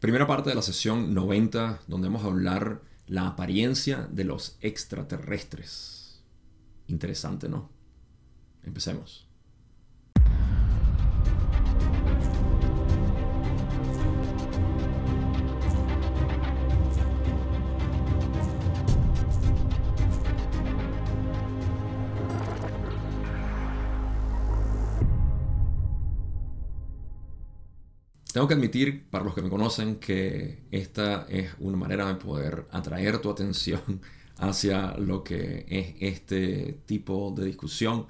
Primera parte de la sesión 90, donde vamos a hablar la apariencia de los extraterrestres. Interesante, ¿no? Empecemos. Tengo que admitir, para los que me conocen, que esta es una manera de poder atraer tu atención hacia lo que es este tipo de discusión,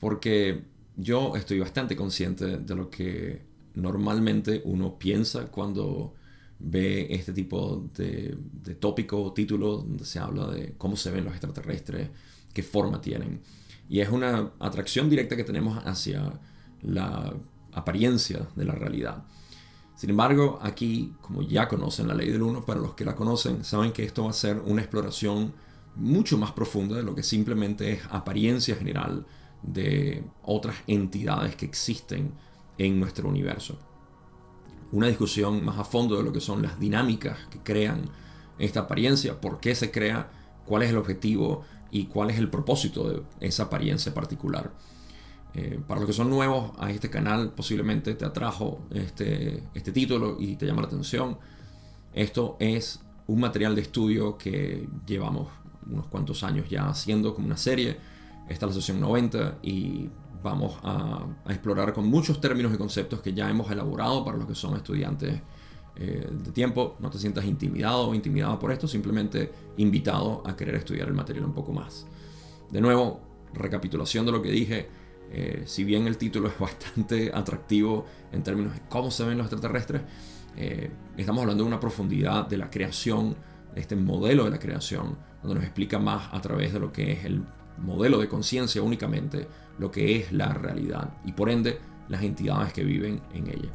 porque yo estoy bastante consciente de lo que normalmente uno piensa cuando ve este tipo de, tópico o título donde se habla de cómo se ven los extraterrestres, qué forma tienen. Y es una atracción directa que tenemos hacia la apariencia de la realidad. Sin embargo, aquí, como ya conocen la ley del 1, para los que la conocen, saben que esto va a ser una exploración mucho más profunda de lo que simplemente es apariencia general de otras entidades que existen en nuestro universo. Una discusión más a fondo de lo que son las dinámicas que crean esta apariencia, por qué se crea, cuál es el objetivo y cuál es el propósito de esa apariencia particular. Eh, para los que son nuevos a este canal, posiblemente te atrajo este, este título y te llama la atención. Esto es un material de estudio que llevamos unos cuantos años ya haciendo como una serie. Esta es la sesión 90 y vamos a, explorar con muchos términos y conceptos que ya hemos elaborado para los que son estudiantes eh, de tiempo. No te sientas intimidado o intimidado por esto, simplemente invitado a querer estudiar el material un poco más. De nuevo, recapitulación de lo que dije eh, si bien el título es bastante atractivo en términos de cómo se ven los extraterrestres, eh, estamos hablando de una profundidad de la creación, de este modelo de la creación, donde nos explica más a través de lo que es el modelo de conciencia únicamente, lo que es la realidad y por ende las entidades que viven en ella.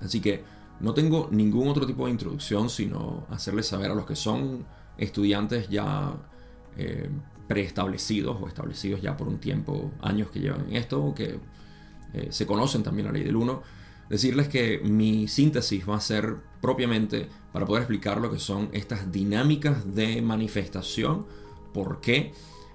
Así que no tengo ningún otro tipo de introducción, sino hacerles saber a los que son estudiantes ya eh, preestablecidos o establecidos ya por un tiempo, años que llevan en esto, que eh, se conocen también la ley del 1, decirles que mi síntesis va a ser propiamente para poder explicar lo que son estas dinámicas de manifestación, por qué,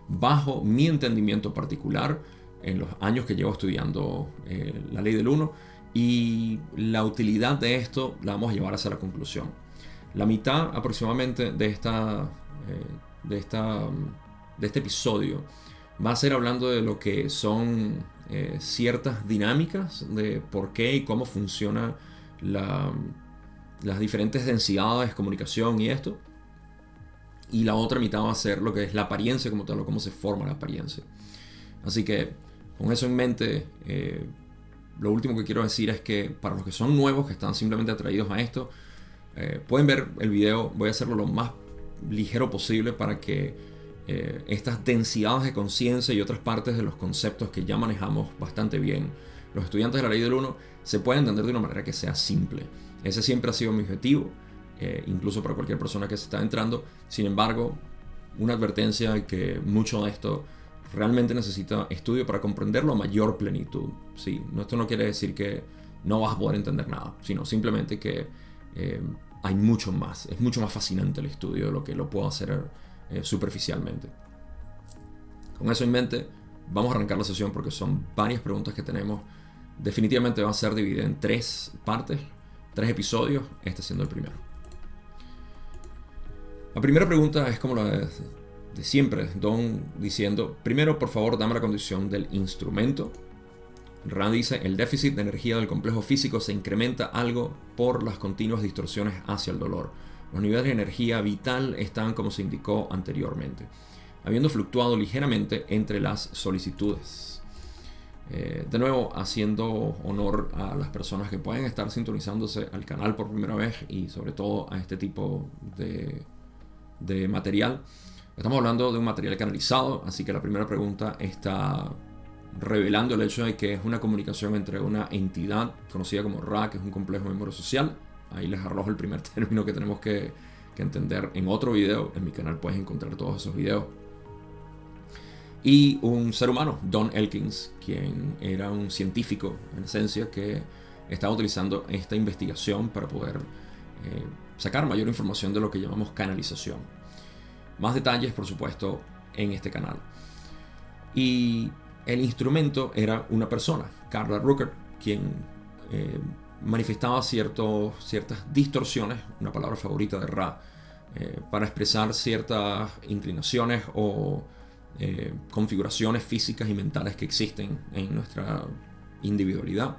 bajo mi entendimiento particular, en los años que llevo estudiando eh, la ley del 1, y la utilidad de esto la vamos a llevar hacia la conclusión. La mitad aproximadamente de esta, eh, de esta de este episodio va a ser hablando de lo que son eh, ciertas dinámicas de por qué y cómo funciona las diferentes densidades, de comunicación y esto. Y la otra mitad va a ser lo que es la apariencia como tal, o cómo se forma la apariencia. Así que con eso en mente, eh, lo último que quiero decir es que para los que son nuevos, que están simplemente atraídos a esto, eh, pueden ver el video, voy a hacerlo lo más ligero posible para que eh, estas densidades de conciencia y otras partes de los conceptos que ya manejamos bastante bien, los estudiantes de la ley del 1 se pueden entender de una manera que sea simple. Ese siempre ha sido mi objetivo, eh, incluso para cualquier persona que se está entrando. Sin embargo, una advertencia que mucho de esto realmente necesita estudio para comprenderlo a mayor plenitud. Sí, esto no quiere decir que no vas a poder entender nada, sino simplemente que eh, hay mucho más. Es mucho más fascinante el estudio de lo que lo puedo hacer eh, superficialmente. Con eso en mente, vamos a arrancar la sesión porque son varias preguntas que tenemos. Definitivamente va a ser dividida en tres partes, tres episodios, este siendo el primero. La primera pregunta es como la de, de siempre, Don diciendo, primero por favor dame la condición del instrumento. Rand dice, el déficit de energía del complejo físico se incrementa algo por las continuas distorsiones hacia el dolor. Los niveles de energía vital están como se indicó anteriormente, habiendo fluctuado ligeramente entre las solicitudes. Eh, de nuevo, haciendo honor a las personas que pueden estar sintonizándose al canal por primera vez y sobre todo a este tipo de, de material. Estamos hablando de un material canalizado, así que la primera pregunta está revelando el hecho de que es una comunicación entre una entidad conocida como Ra, que es un complejo de memoria social, Ahí les arrojo el primer término que tenemos que, entender en otro video. En mi canal puedes encontrar todos esos videos. Y un ser humano, Don Elkins, quien era un científico en esencia que estaba utilizando esta investigación para poder eh, sacar mayor información de lo que llamamos canalización. Más detalles, por supuesto, en este canal. Y el instrumento era una persona, Carla Rucker, quien eh, manifestaba ciertas distorsiones, una palabra favorita de Ra, eh, para expresar ciertas inclinaciones o eh, configuraciones físicas y mentales que existen en nuestra individualidad.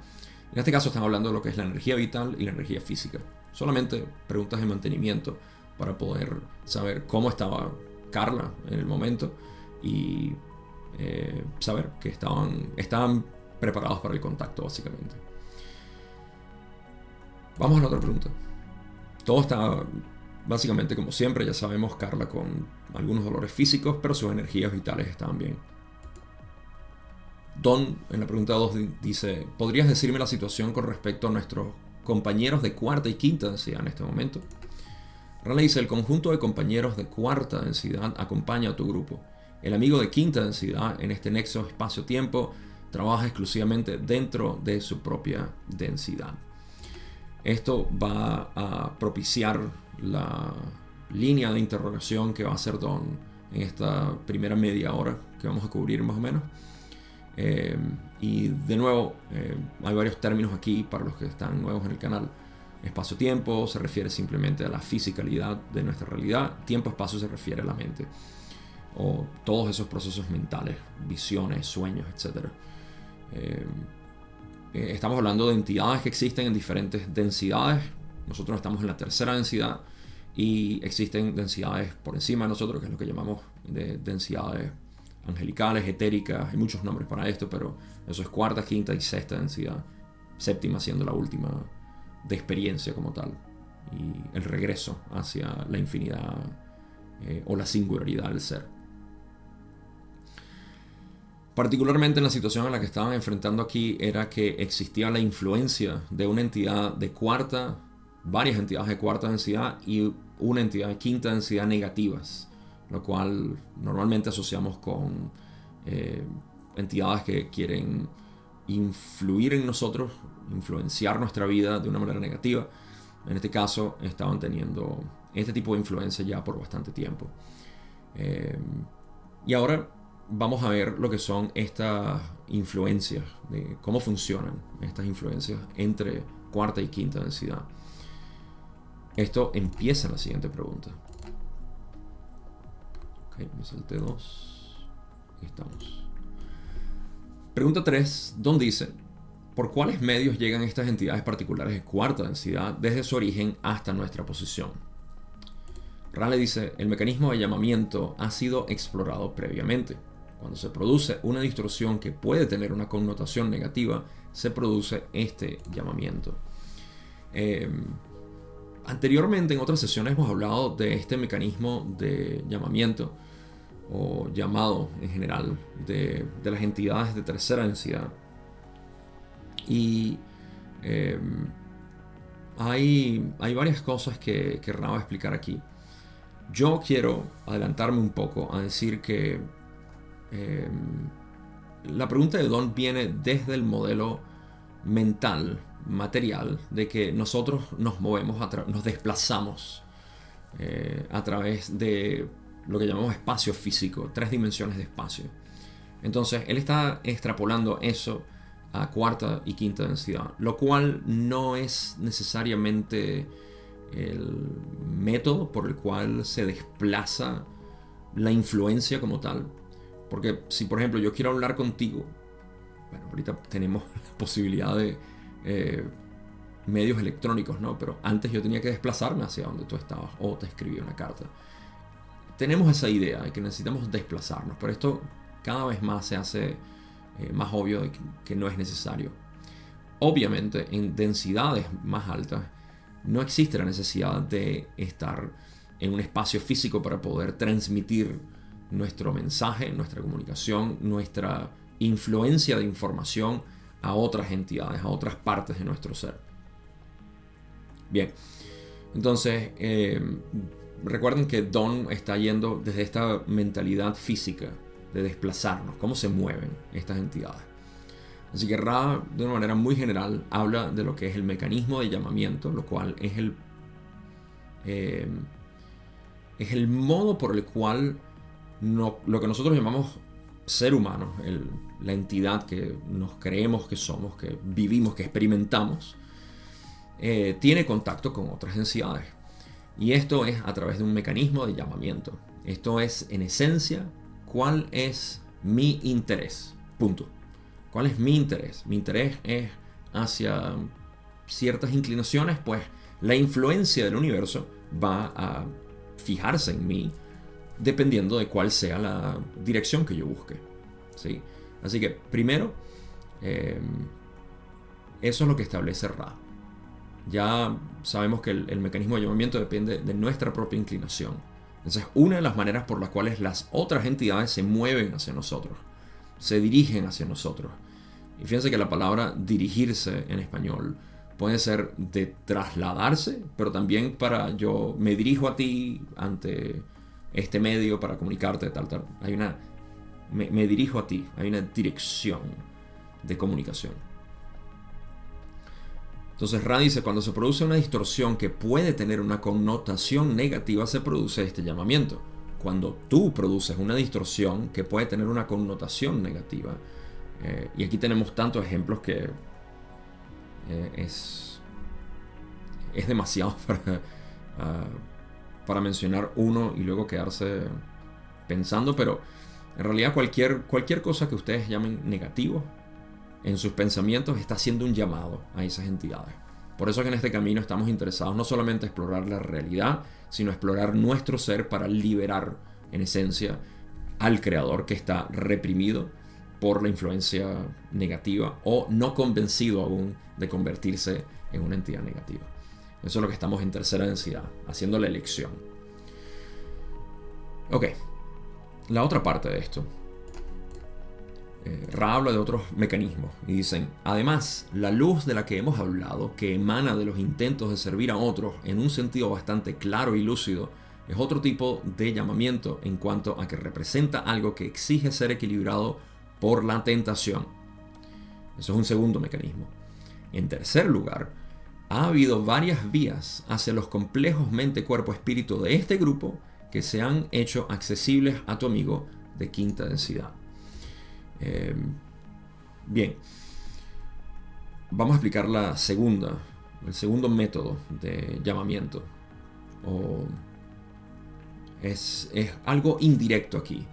En este caso estamos hablando de lo que es la energía vital y la energía física. Solamente preguntas de mantenimiento para poder saber cómo estaba Carla en el momento y eh, saber que estaban preparados para el contacto básicamente. Vamos a la otra pregunta. Todo está básicamente como siempre, ya sabemos, Carla con algunos dolores físicos, pero sus energías vitales estaban bien. Don, en la pregunta 2, dice, ¿podrías decirme la situación con respecto a nuestros compañeros de cuarta y quinta densidad en este momento? Raleigh dice, el conjunto de compañeros de cuarta densidad acompaña a tu grupo. El amigo de quinta densidad en este nexo espacio-tiempo trabaja exclusivamente dentro de su propia densidad. Esto va a propiciar la línea de interrogación que va a hacer Don en esta primera media hora que vamos a cubrir más o menos. Eh, y de nuevo, eh, hay varios términos aquí para los que están nuevos en el canal. Espacio-tiempo se refiere simplemente a la fisicalidad de nuestra realidad. Tiempo-espacio se refiere a la mente. O todos esos procesos mentales, visiones, sueños, etc. estamos hablando de entidades que existen en diferentes densidades. Nosotros estamos en la tercera densidad y existen densidades por encima de nosotros, que es lo que llamamos de densidades angelicales, etéricas, hay muchos nombres para esto, pero eso es cuarta, quinta y sexta densidad, séptima siendo la última de experiencia como tal, y el regreso hacia la infinidad eh, o la singularidad del ser. Particularmente en la situación en la que estaban enfrentando aquí era que existía la influencia de una entidad de cuarta, varias entidades de cuarta densidad y una entidad de quinta densidad negativas, lo cual normalmente asociamos con eh, entidades que quieren influir en nosotros, influenciar nuestra vida de una manera negativa. En este caso estaban teniendo este tipo de influencia ya por bastante tiempo. Eh, y ahora vamos a ver lo que son estas influencias, cómo funcionan estas influencias entre cuarta y quinta densidad. Esto empieza en la siguiente pregunta. Ok, me salté dos. Ahí estamos. Pregunta 3, Don dice, ¿por cuáles medios llegan estas entidades particulares de cuarta densidad desde su origen hasta nuestra posición? Raleigh dice, el mecanismo de llamamiento ha sido explorado previamente. Cuando se produce una distorsión que puede tener una connotación negativa, se produce este llamamiento. Eh, Anteriormente en otras sesiones hemos hablado de este mecanismo de llamamiento o llamado en general de, las entidades de tercera densidad. Y em, hay, hay, varias cosas que querraba explicar aquí. Yo quiero adelantarme un poco a decir que em, la pregunta de Don viene desde el modelo mental material de que nosotros nos movemos, nos desplazamos eh, a través de lo que llamamos espacio físico, tres dimensiones de espacio. Entonces, él está extrapolando eso a cuarta y quinta densidad, lo cual no es necesariamente el método por el cual se desplaza la influencia como tal. Porque si, por ejemplo, yo quiero hablar contigo, bueno, ahorita tenemos la posibilidad de eh, medios electrónicos, ¿no? Pero antes yo tenía que desplazarme hacia donde tú estabas o te escribía una carta. Tenemos esa idea de que necesitamos desplazarnos, pero esto cada vez más se hace eh, más obvio de que, no es necesario. Obviamente, en densidades más altas no existe la necesidad de estar en un espacio físico para poder transmitir nuestro mensaje, nuestra comunicación, nuestra influencia de información a otras entidades, a otras partes de nuestro ser. Bien, entonces eh, recuerden que Don está yendo desde esta mentalidad física de desplazarnos, cómo se mueven estas entidades. Así que Ra, de una manera muy general, habla de lo que es el mecanismo de llamamiento, lo cual es el, eh, es el modo por el cual no, lo que nosotros llamamos ser humano, la entidad que nos creemos que somos, que vivimos, que experimentamos, eh, tiene contacto con otras densidades. Y esto es a través de un mecanismo de llamamiento. Esto es, en esencia, cuál es mi interés. Punto. ¿Cuál es mi interés? Mi interés es hacia ciertas inclinaciones, pues la influencia del universo va a fijarse en mí dependiendo de cuál sea la dirección que yo busque. ¿sí? Así que primero, eh, eso es lo que establece Ra. Ya sabemos que el, mecanismo de llamamiento depende de nuestra propia inclinación. Entonces, una de las maneras por las cuales las otras entidades se mueven hacia nosotros, se dirigen hacia nosotros. Y fíjense que la palabra dirigirse en español puede ser de trasladarse, pero también para yo me dirijo a ti ante este medio para comunicarte, tal, tal. Hay una. Me, dirijo a ti, hay una dirección de comunicación. Entonces Ra dice, cuando se produce una distorsión que puede tener una connotación negativa, se produce este llamamiento. Cuando tú produces una distorsión que puede tener una connotación negativa, eh, y aquí tenemos tantos ejemplos que eh, es, es demasiado para, ah, para mencionar uno y luego quedarse pensando, pero en realidad cualquier, cualquier cosa que ustedes llamen negativo, en sus pensamientos está haciendo un llamado a esas entidades. Por eso que en este camino estamos interesados no solamente explorar la realidad, sino explorar nuestro ser para liberar, en esencia, al creador que está reprimido por la influencia negativa o no convencido aún de convertirse en una entidad negativa. Eso es lo que estamos en tercera densidad, haciendo la elección. Ok, la otra parte de esto eh, Ra habla de otros mecanismos y dicen, además, la luz de la que hemos hablado, que emana de los intentos de servir a otros en un sentido bastante claro y lúcido, es otro tipo de llamamiento en cuanto a que representa algo que exige ser equilibrado por la tentación. Eso es un segundo mecanismo. En tercer lugar, ha habido varias vías hacia los complejos mente-cuerpo-espíritu de este grupo que se han hecho accesibles a tu amigo de quinta densidad. Em, bien, vamos a explicar la segunda, el segundo método de llamamiento. es, algo indirecto aquí.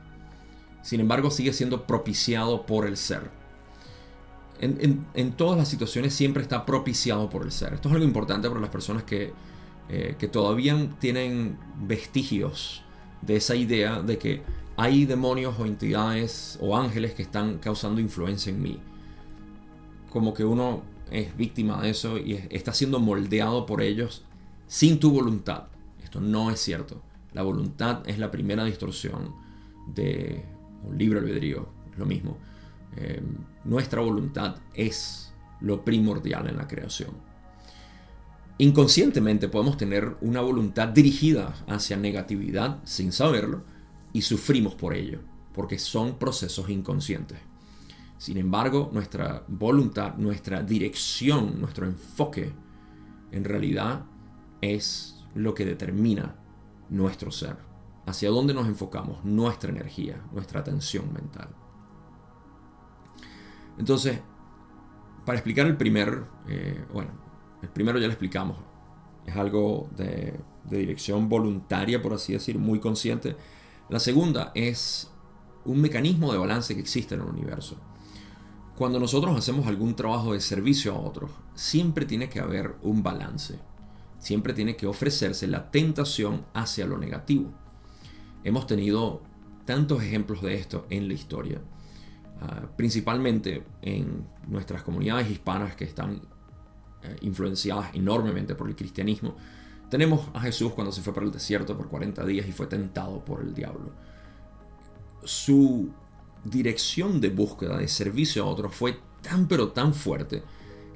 Sin embargo, sigue siendo propiciado por el ser. En, todas las situaciones siempre está propiciado por el ser. Esto es algo importante para las personas que, eh, que todavía tienen vestigios de esa idea de que hay demonios o entidades o ángeles que están causando influencia en mí. Como que uno es víctima de eso y está siendo moldeado por ellos sin tu voluntad. Esto no es cierto. La voluntad es la primera distorsión de un libre albedrío. Es lo mismo. Eh, nuestra voluntad es lo primordial en la creación. Inconscientemente podemos tener una voluntad dirigida hacia negatividad sin saberlo y sufrimos por ello, porque son procesos inconscientes. Sin embargo, nuestra voluntad, nuestra dirección, nuestro enfoque, en realidad es lo que determina nuestro ser, hacia dónde nos enfocamos, nuestra energía, nuestra atención mental. Entonces, para explicar el primer, eh, bueno, el primero ya lo explicamos, es algo de, de dirección voluntaria, por así decir, muy consciente, la segunda es un mecanismo de balance que existe en el universo. Cuando nosotros hacemos algún trabajo de servicio a otros, siempre tiene que haber un balance. Siempre tiene que ofrecerse la tentación hacia lo negativo. Hemos tenido tantos ejemplos de esto en la historia, ah, principalmente en nuestras comunidades hispanas que están eh, influenciadas enormemente por el cristianismo tenemos a Jesús cuando se fue para el desierto por 40 días y fue tentado por el diablo. Su dirección de búsqueda, de servicio a otros fue tan pero tan fuerte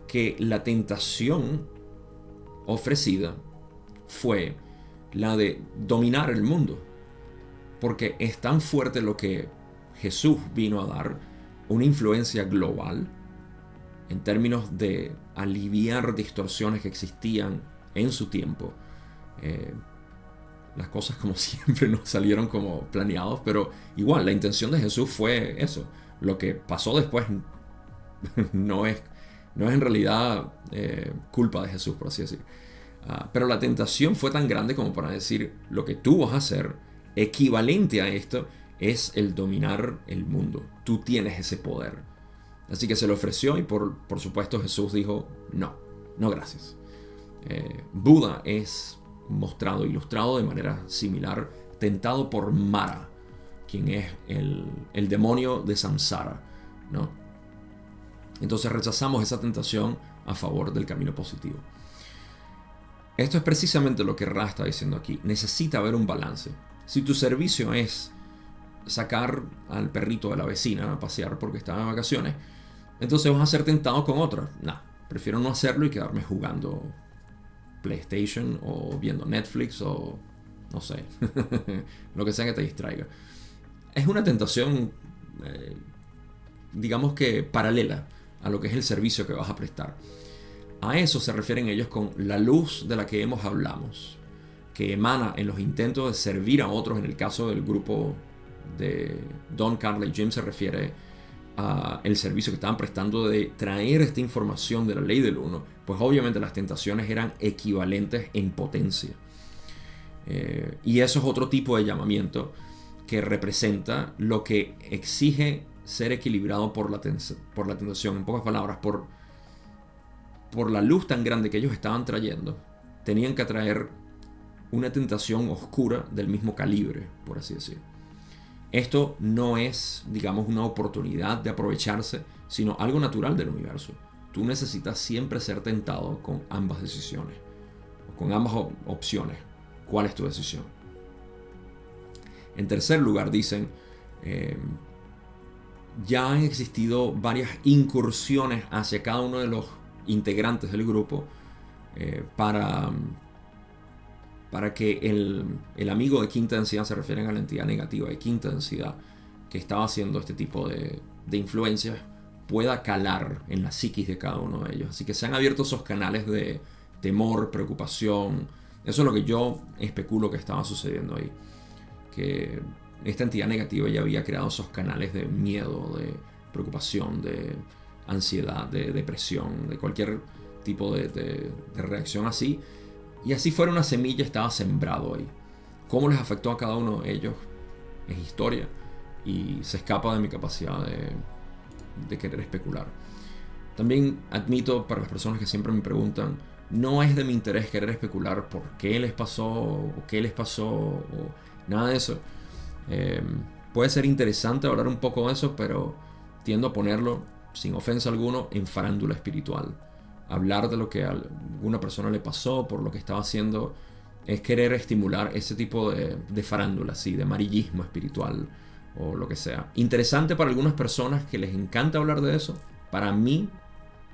que la tentación ofrecida fue la de dominar el mundo. Porque es tan fuerte lo que Jesús vino a dar, una influencia global, en términos de aliviar distorsiones que existían en su tiempo. Eh, las cosas como siempre no salieron como planeados, pero igual la intención de Jesús fue eso. Lo que pasó después no es, no es en realidad eh, culpa de Jesús, por así decir. Ah, pero la tentación fue tan grande como para decir, lo que tú vas a hacer, equivalente a esto, es el dominar el mundo. Tú tienes ese poder. Así que se le ofreció y por, por supuesto Jesús dijo, no, no gracias. Eh, Buda es mostrado, ilustrado de manera similar, tentado por Mara, quien es el, el demonio de Samsara. ¿no? Entonces rechazamos esa tentación a favor del camino positivo. Esto es precisamente lo que Ra está diciendo aquí. Necesita haber un balance. Si tu servicio es sacar al perrito de la vecina a pasear porque está en vacaciones, entonces vas a ser tentado con otra. No, prefiero no hacerlo y quedarme jugando PlayStation o viendo Netflix o no sé, lo que sea que te distraiga. Es una tentación, eh, digamos que paralela a lo que es el servicio que vas a prestar. A eso se refieren ellos con la luz de la que hemos hablamos, que emana en los intentos de servir a otros. En el caso del grupo de Don Carley Jim se refiere a el servicio que estaban prestando de traer esta información de la ley del uno, pues obviamente las tentaciones eran equivalentes en potencia. Eh, y eso es otro tipo de llamamiento que representa lo que exige ser equilibrado por la, por la tentación. En pocas palabras, por por la luz tan grande que ellos estaban trayendo, tenían que atraer una tentación oscura del mismo calibre, por así decir. Esto no es, digamos, una oportunidad de aprovecharse, sino algo natural del universo. Tú necesitas siempre ser tentado con ambas decisiones, con ambas opciones. ¿Cuál es tu decisión? En tercer lugar, dicen, eh, ya han existido varias incursiones hacia cada uno de los integrantes del grupo eh, para, para que el, amigo de quinta densidad se refieren a la entidad negativa de quinta densidad que estaba haciendo este tipo de, de influencias pueda calar en la psiquis de cada uno de ellos. Así que se han abierto esos canales de temor, preocupación. Eso es lo que yo especulo que estaba sucediendo ahí. Que esta entidad negativa ya había creado esos canales de miedo, de preocupación, de ansiedad, de depresión, de cualquier tipo de, reacción así. Y así fuera una semilla, estaba sembrado ahí. ¿Cómo les afectó a cada uno de ellos? Es historia y se escapa de mi capacidad de, querer especular. También admito para las personas que siempre me preguntan, no es de mi interés querer especular por qué les pasó o qué les pasó o nada de eso. Eh, puede ser interesante hablar un poco de eso, pero tiendo a ponerlo sin ofensa alguno, en farándula espiritual. Hablar de lo que a alguna persona le pasó por lo que estaba haciendo es querer estimular ese tipo de, farándula, sí, de amarillismo espiritual o lo que sea. Interesante para algunas personas que les encanta hablar de eso. Para mí,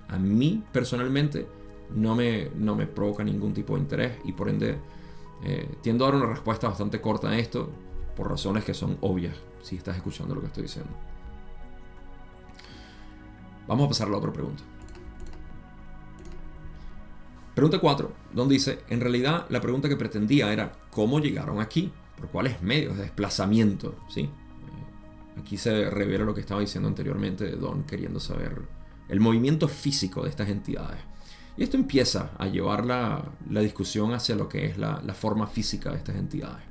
a mí personalmente, no me, no me provoca ningún tipo de interés y por ende eh, tiendo a dar una respuesta bastante corta a esto por razones que son obvias si estás escuchando lo que estoy diciendo. Vamos a pasar a la otra pregunta. Pregunta 4, donde dice, en realidad la pregunta que pretendía era, ¿cómo llegaron aquí? ¿Por cuáles medios de desplazamiento? ¿Sí? Eh, aquí se revela lo que estaba diciendo anteriormente de Don queriendo saber el movimiento físico de estas entidades. Y esto empieza a llevar la, discusión hacia lo que es la, la forma física de estas entidades.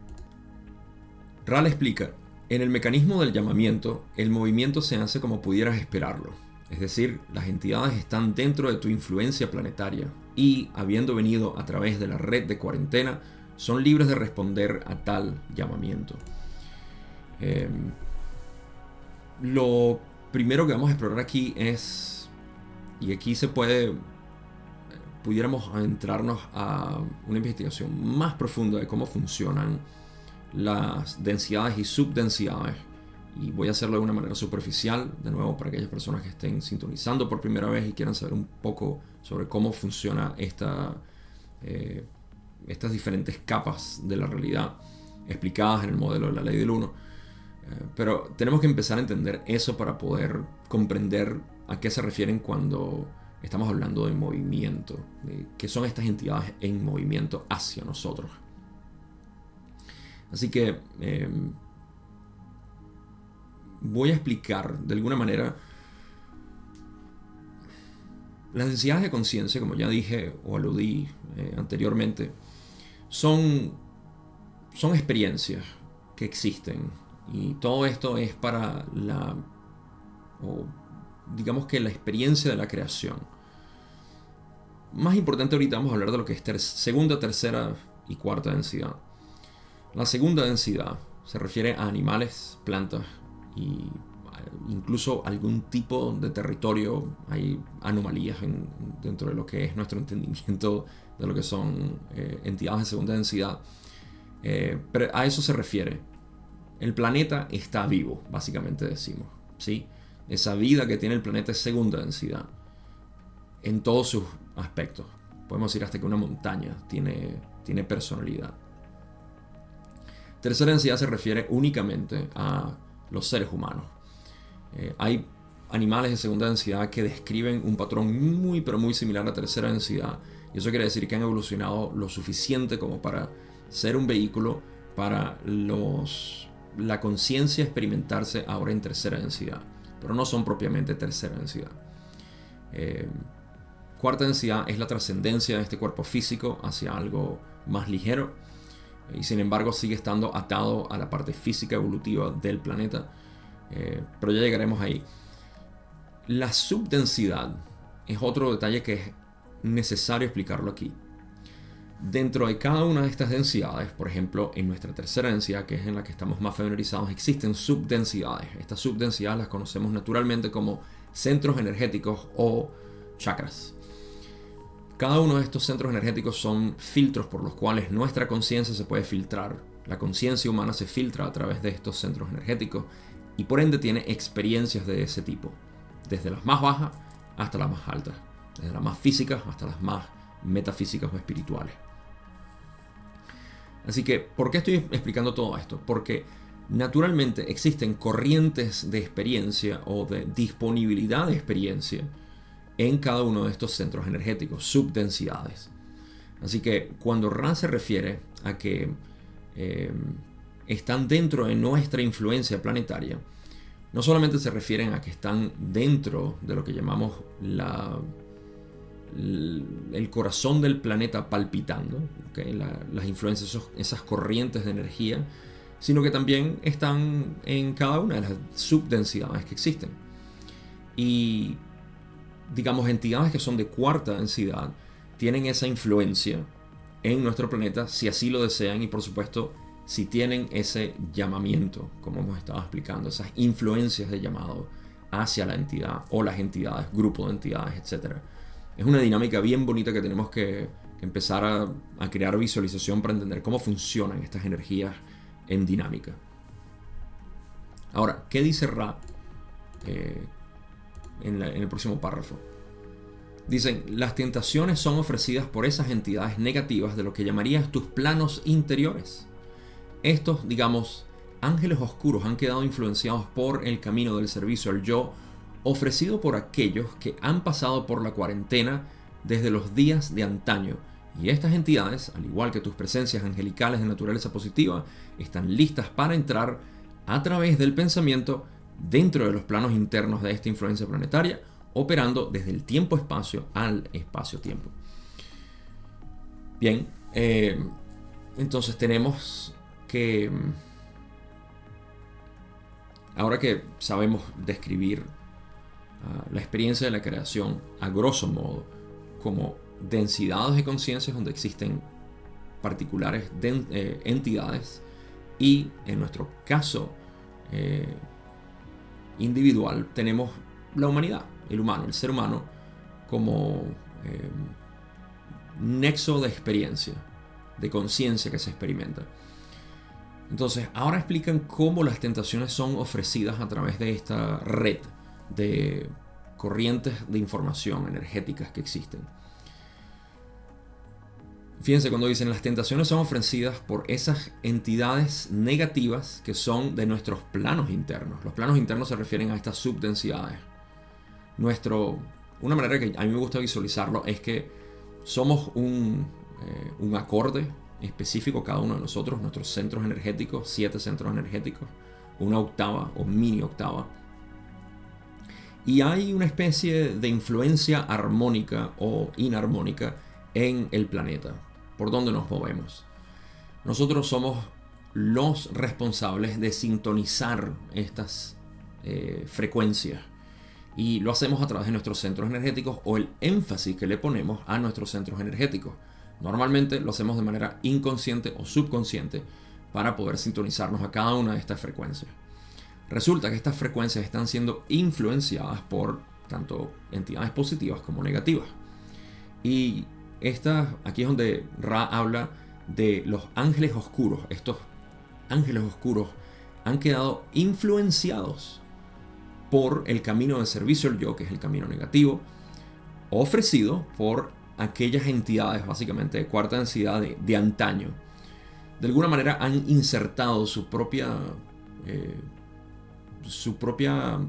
Ral explica, en el mecanismo del llamamiento, el movimiento se hace como pudieras esperarlo es decir, las entidades están dentro de tu influencia planetaria y, habiendo venido a través de la red de cuarentena, son libres de responder a tal llamamiento. Em, lo primero que vamos a explorar aquí es, y aquí se puede, pudiéramos entrarnos a una investigación más profunda de cómo funcionan las densidades y subdensidades y voy a hacerlo de una manera superficial, de nuevo para aquellas personas que estén sintonizando por primera vez y quieran saber un poco sobre cómo funciona esta, eh, estas diferentes capas de la realidad explicadas en el modelo de la ley del 1. Eh, pero tenemos que empezar a entender eso para poder comprender a qué se refieren cuando estamos hablando de movimiento, qué son estas entidades en movimiento hacia nosotros. Así que em, voy a explicar de alguna manera las densidades de conciencia, como ya dije o aludí eh, anteriormente, son, son experiencias que existen y todo esto es para la, o digamos que la experiencia de la creación. Más importante ahorita vamos a hablar de lo que es segunda, tercera y cuarta densidad. La segunda densidad se refiere a animales, plantas y incluso algún tipo de territorio. Hay anomalías dentro de lo que es nuestro entendimiento de lo que son eh, entidades de segunda densidad. Eh, pero a eso se refiere. El planeta está vivo, básicamente decimos. ¿sí? Esa vida que tiene el planeta es segunda densidad. En todos sus aspectos. Podemos decir hasta que una montaña tiene, tiene personalidad. Tercera densidad se refiere únicamente a los seres humanos. Eh, hay animales de segunda densidad que describen un patrón muy pero muy similar a tercera densidad. Y eso quiere decir que han evolucionado lo suficiente como para ser un vehículo para los, la conciencia experimentarse ahora en tercera densidad. Pero no son propiamente tercera densidad. Eh, cuarta densidad es la trascendencia de este cuerpo físico hacia algo más ligero. Y sin embargo sigue estando atado a la parte física evolutiva del planeta eh, pero ya llegaremos ahí. La subdensidad es otro detalle que es necesario explicarlo aquí. Dentro de cada una de estas densidades, por ejemplo, en nuestra tercera densidad, que es en la que estamos más familiarizados, existen subdensidades. Estas subdensidades las conocemos naturalmente como centros energéticos o chakras. Cada uno de estos centros energéticos son filtros por los cuales nuestra conciencia se puede filtrar. La conciencia humana se filtra a través de estos centros energéticos y por ende tiene experiencias de ese tipo, desde las más bajas hasta las más altas, desde las más físicas hasta las más metafísicas o espirituales. Así que, ¿por qué estoy explicando todo esto? Porque naturalmente existen corrientes de experiencia o de disponibilidad de experiencia en cada uno de estos centros energéticos, subdensidades. Así que cuando Ra se refiere a que eh, están dentro de nuestra influencia planetaria, no solamente se refieren a que están dentro de lo que llamamos la, el corazón del planeta palpitando, las influencias, esas corrientes de energía, sino que también están en cada una de las subdensidades que existen. Y digamos, entidades que son de cuarta densidad tienen esa influencia en nuestro planeta si así lo desean y por supuesto si tienen ese llamamiento, como hemos estado explicando, esas influencias de llamado hacia la entidad o las entidades, grupo de entidades, etc. Es una dinámica bien bonita que tenemos que, empezar a, crear visualización para entender cómo funcionan estas energías en dinámica. Ahora, ¿qué dice Ra eh, en el próximo párrafo? Dicen, las tentaciones son ofrecidas por esas entidades negativas de lo que llamarías tus planos interiores estos, digamos, ángeles oscuros han quedado influenciados por el camino del servicio al yo ofrecido por aquellos que han pasado por la cuarentena desde los días de antaño. Y estas entidades, al igual que tus presencias angelicales de naturaleza positiva, están listas para entrar a través del pensamiento dentro de los planos internos de esta influencia planetaria, operando desde el tiempo-espacio al espacio-tiempo. Bien, eh, entonces tenemos que mm, ahora que sabemos describir ah, la experiencia de la creación a grosso modo como densidades de conciencias donde existen particulares eh, entidades y en nuestro caso eh, individual tenemos la humanidad, el humano, el ser humano como eh, nexo de experiencia, de conciencia que se experimenta. Entonces, ahora explican cómo las tentaciones son ofrecidas a través de esta red de corrientes de información energéticas que existen. Fíjense cuando dicen las tentaciones son ofrecidas por esas entidades negativas que son de nuestros planos internos. Los planos internos se refieren a estas subdensidades. nuestro, una manera que a mí me gusta visualizarlo es que somos un, eh, un acorde específico cada uno de nosotros, nuestros centros energéticos, siete centros energéticos, una octava o mini octava. Y hay una especie de influencia armónica o inarmónica en el planeta, por donde nos movemos. Nosotros somos los responsables de sintonizar estas eh, frecuencias. Y lo hacemos a través de nuestros centros energéticos o el énfasis que le ponemos a nuestros centros energéticos. Normalmente lo hacemos de manera inconsciente o subconsciente para poder sintonizarnos a cada una de estas frecuencias. Resulta que estas frecuencias están siendo influenciadas por tanto entidades positivas como negativas. Y esta, aquí es donde Ra habla de los ángeles oscuros. Estos ángeles oscuros han quedado influenciados por el camino de servicio al yo, que es el camino negativo, ofrecido por aquellas entidades básicamente de cuarta densidad de, antaño. De alguna manera han insertado su propia, eh, su propia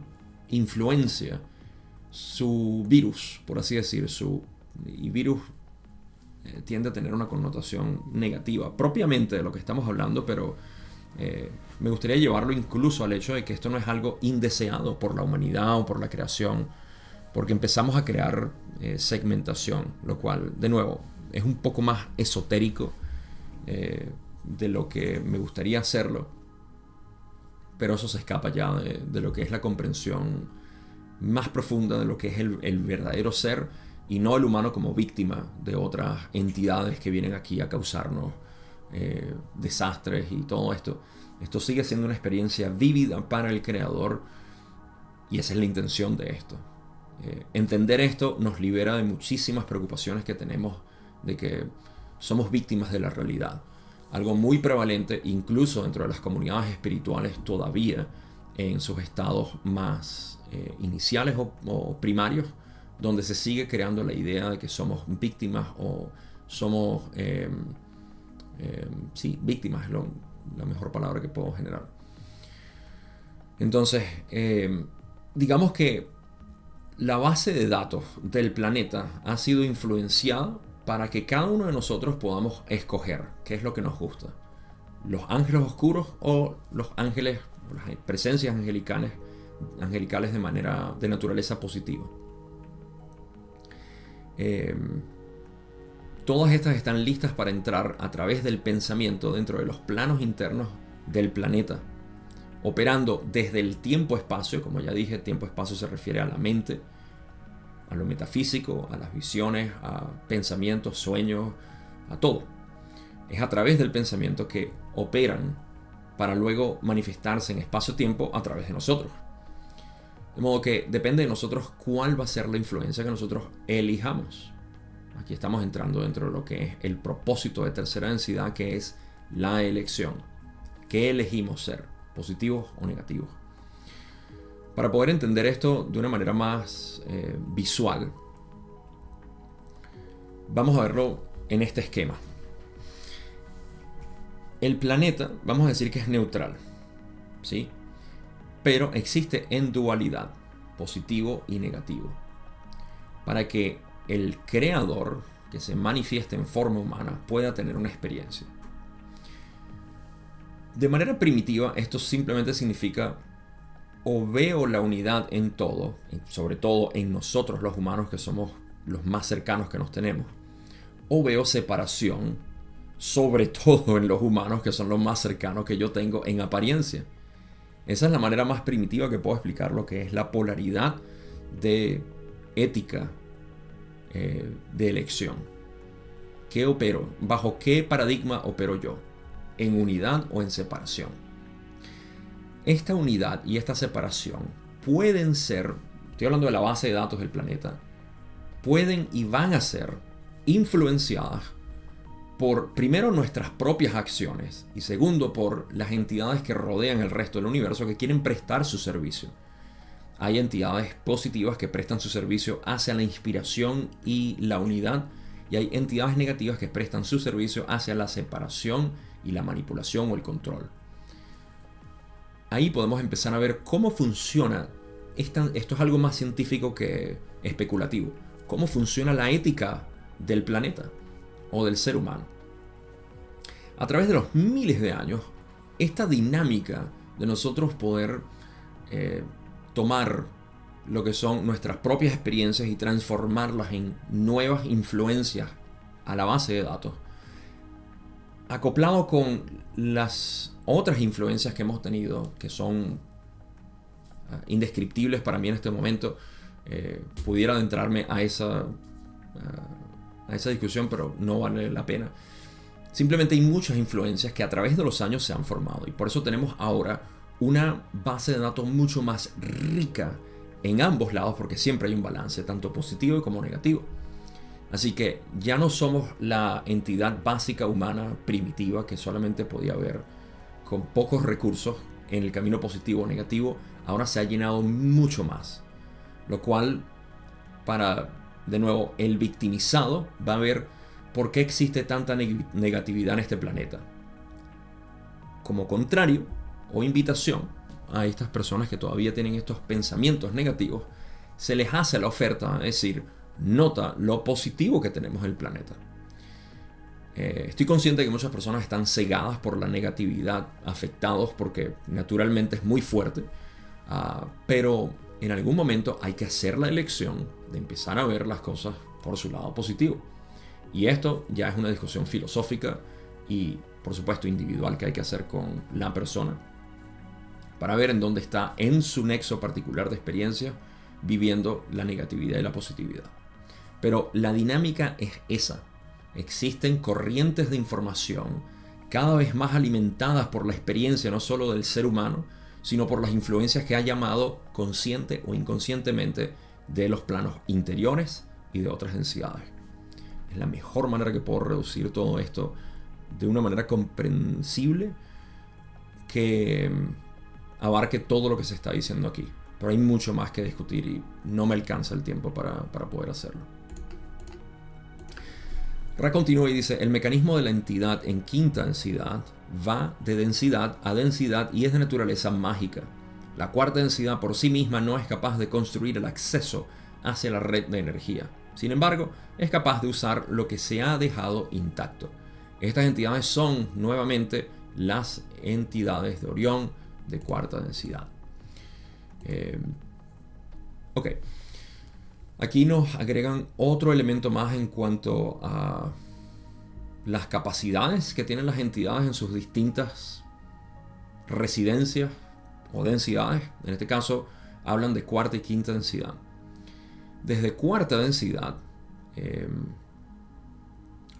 influencia, su virus, por así decir, su y virus eh, tiende a tener una connotación negativa propiamente de lo que estamos hablando, pero eh, me gustaría llevarlo incluso al hecho de que esto no es algo indeseado por la humanidad o por la creación, porque empezamos a crear eh, segmentación, lo cual, de nuevo, es un poco más esotérico de lo que me gustaría hacerlo, pero eso se escapa ya de, lo que es la comprensión más profunda de lo que es el verdadero ser y no el humano como víctima de otras entidades que vienen aquí a causarnos eh, desastres y todo esto. Esto sigue siendo una experiencia vívida para el creador y esa es la intención de esto. Eh, entender esto nos libera de muchísimas preocupaciones que tenemos de que somos víctimas de la realidad. Algo muy prevalente incluso dentro de las comunidades espirituales todavía en sus estados más eh, iniciales o primarios, donde se sigue creando la idea de que somos víctimas o somos eh, sí, víctimas es la mejor palabra que puedo generar. Entonces, eh, digamos que la base de datos del planeta ha sido influenciada para que cada uno de nosotros podamos escoger qué es lo que nos gusta. Los ángeles oscuros o los ángeles, las presencias angelicales, angelicales de manera de naturaleza positiva. Eh, Todas estas están listas para entrar a través del pensamiento dentro de los planos internos del planeta, operando desde el tiempo-espacio, como ya dije, tiempo-espacio se refiere a la mente, a lo metafísico, a las visiones, a pensamientos, sueños, a todo. Es a través del pensamiento que operan para luego manifestarse en espacio-tiempo a través de nosotros. De modo que depende de nosotros cuál va a ser la influencia que nosotros elijamos. Aquí estamos entrando dentro de lo que es el propósito de tercera densidad, que es la elección. ¿Qué elegimos ser? ¿Positivos o negativos? Para poder entender esto de una manera más eh, visual, vamos a verlo en este esquema. El planeta, vamos a decir que es neutral, ¿sí? Pero existe en dualidad, positivo y negativo. Para que el creador que se manifieste en forma humana pueda tener una experiencia. De manera primitiva, esto simplemente significa o veo la unidad en todo, sobre todo en nosotros los humanos que somos los más cercanos que nos tenemos, o veo separación, sobre todo en los humanos que son los más cercanos que yo tengo en apariencia. Esa es la manera más primitiva que puedo explicar lo que es la polaridad de ética eh, de elección. ¿Qué opero? ¿Bajo qué paradigma opero yo? ¿En unidad o en separación? Esta unidad y esta separación pueden ser, estoy hablando de la base de datos del planeta, pueden y van a ser influenciadas por, primero, nuestras propias acciones y segundo, por las entidades que rodean el resto del universo que quieren prestar su servicio hay entidades positivas que prestan su servicio hacia la inspiración y la unidad y hay entidades negativas que prestan su servicio hacia la separación y la manipulación o el control. Ahí podemos empezar a ver cómo funciona esto es algo más científico que especulativo. ¿Cómo funciona la ética del planeta o del ser humano? A través de los miles de años, esta dinámica de nosotros poder eh, tomar lo que son nuestras propias experiencias y transformarlas en nuevas influencias a la base de datos, acoplado con las otras influencias que hemos tenido, que son ah, indescriptibles para mí en este momento, eh, pudiera adentrarme a esa, esa discusión, pero no vale la pena. Simplemente hay muchas influencias que a través de los años se han formado y por eso tenemos ahora una base de datos mucho más rica en ambos lados porque siempre hay un balance, tanto positivo como negativo. Así que ya no somos la entidad básica humana primitiva que solamente podía ver con pocos recursos en el camino positivo o negativo, ahora se ha llenado mucho más. Lo cual, para, de nuevo, el victimizado va a ver por qué existe tanta negatividad en este planeta. Como contrario, o invitación a estas personas que todavía tienen estos pensamientos negativos, se les hace la oferta, es decir, nota lo positivo que tenemos en el planeta. Eh, estoy consciente de que muchas personas están cegadas por la negatividad, afectados porque naturalmente es muy fuerte, ah, pero en algún momento hay que hacer la elección de empezar a ver las cosas por su lado positivo. Y esto ya es una discusión filosófica y por supuesto individual que hay que hacer con la persona para ver en dónde está en su nexo particular de experiencia viviendo la negatividad y la positividad. Pero la dinámica es esa. Existen corrientes de información cada vez más alimentadas por la experiencia no solo del ser humano, sino por las influencias que ha llamado consciente o inconscientemente de los planos interiores y de otras densidades. Es la mejor manera que puedo reducir todo esto de una manera comprensible que abarque todo lo que se está diciendo aquí. Pero hay mucho más que discutir y no me alcanza el tiempo para, poder hacerlo. Ra continúa y dice, el mecanismo de la entidad en quinta densidad va de densidad a densidad y es de naturaleza mágica. La cuarta densidad por sí misma no es capaz de construir el acceso hacia la red de energía. Sin embargo, es capaz de usar lo que se ha dejado intacto. Estas entidades son nuevamente las entidades de Orión, de cuarta densidad. Eh, ok. Aquí nos agregan otro elemento más en cuanto a las capacidades que tienen las entidades en sus distintas residencias o densidades. En este caso hablan de cuarta y quinta densidad. Desde cuarta densidad, eh,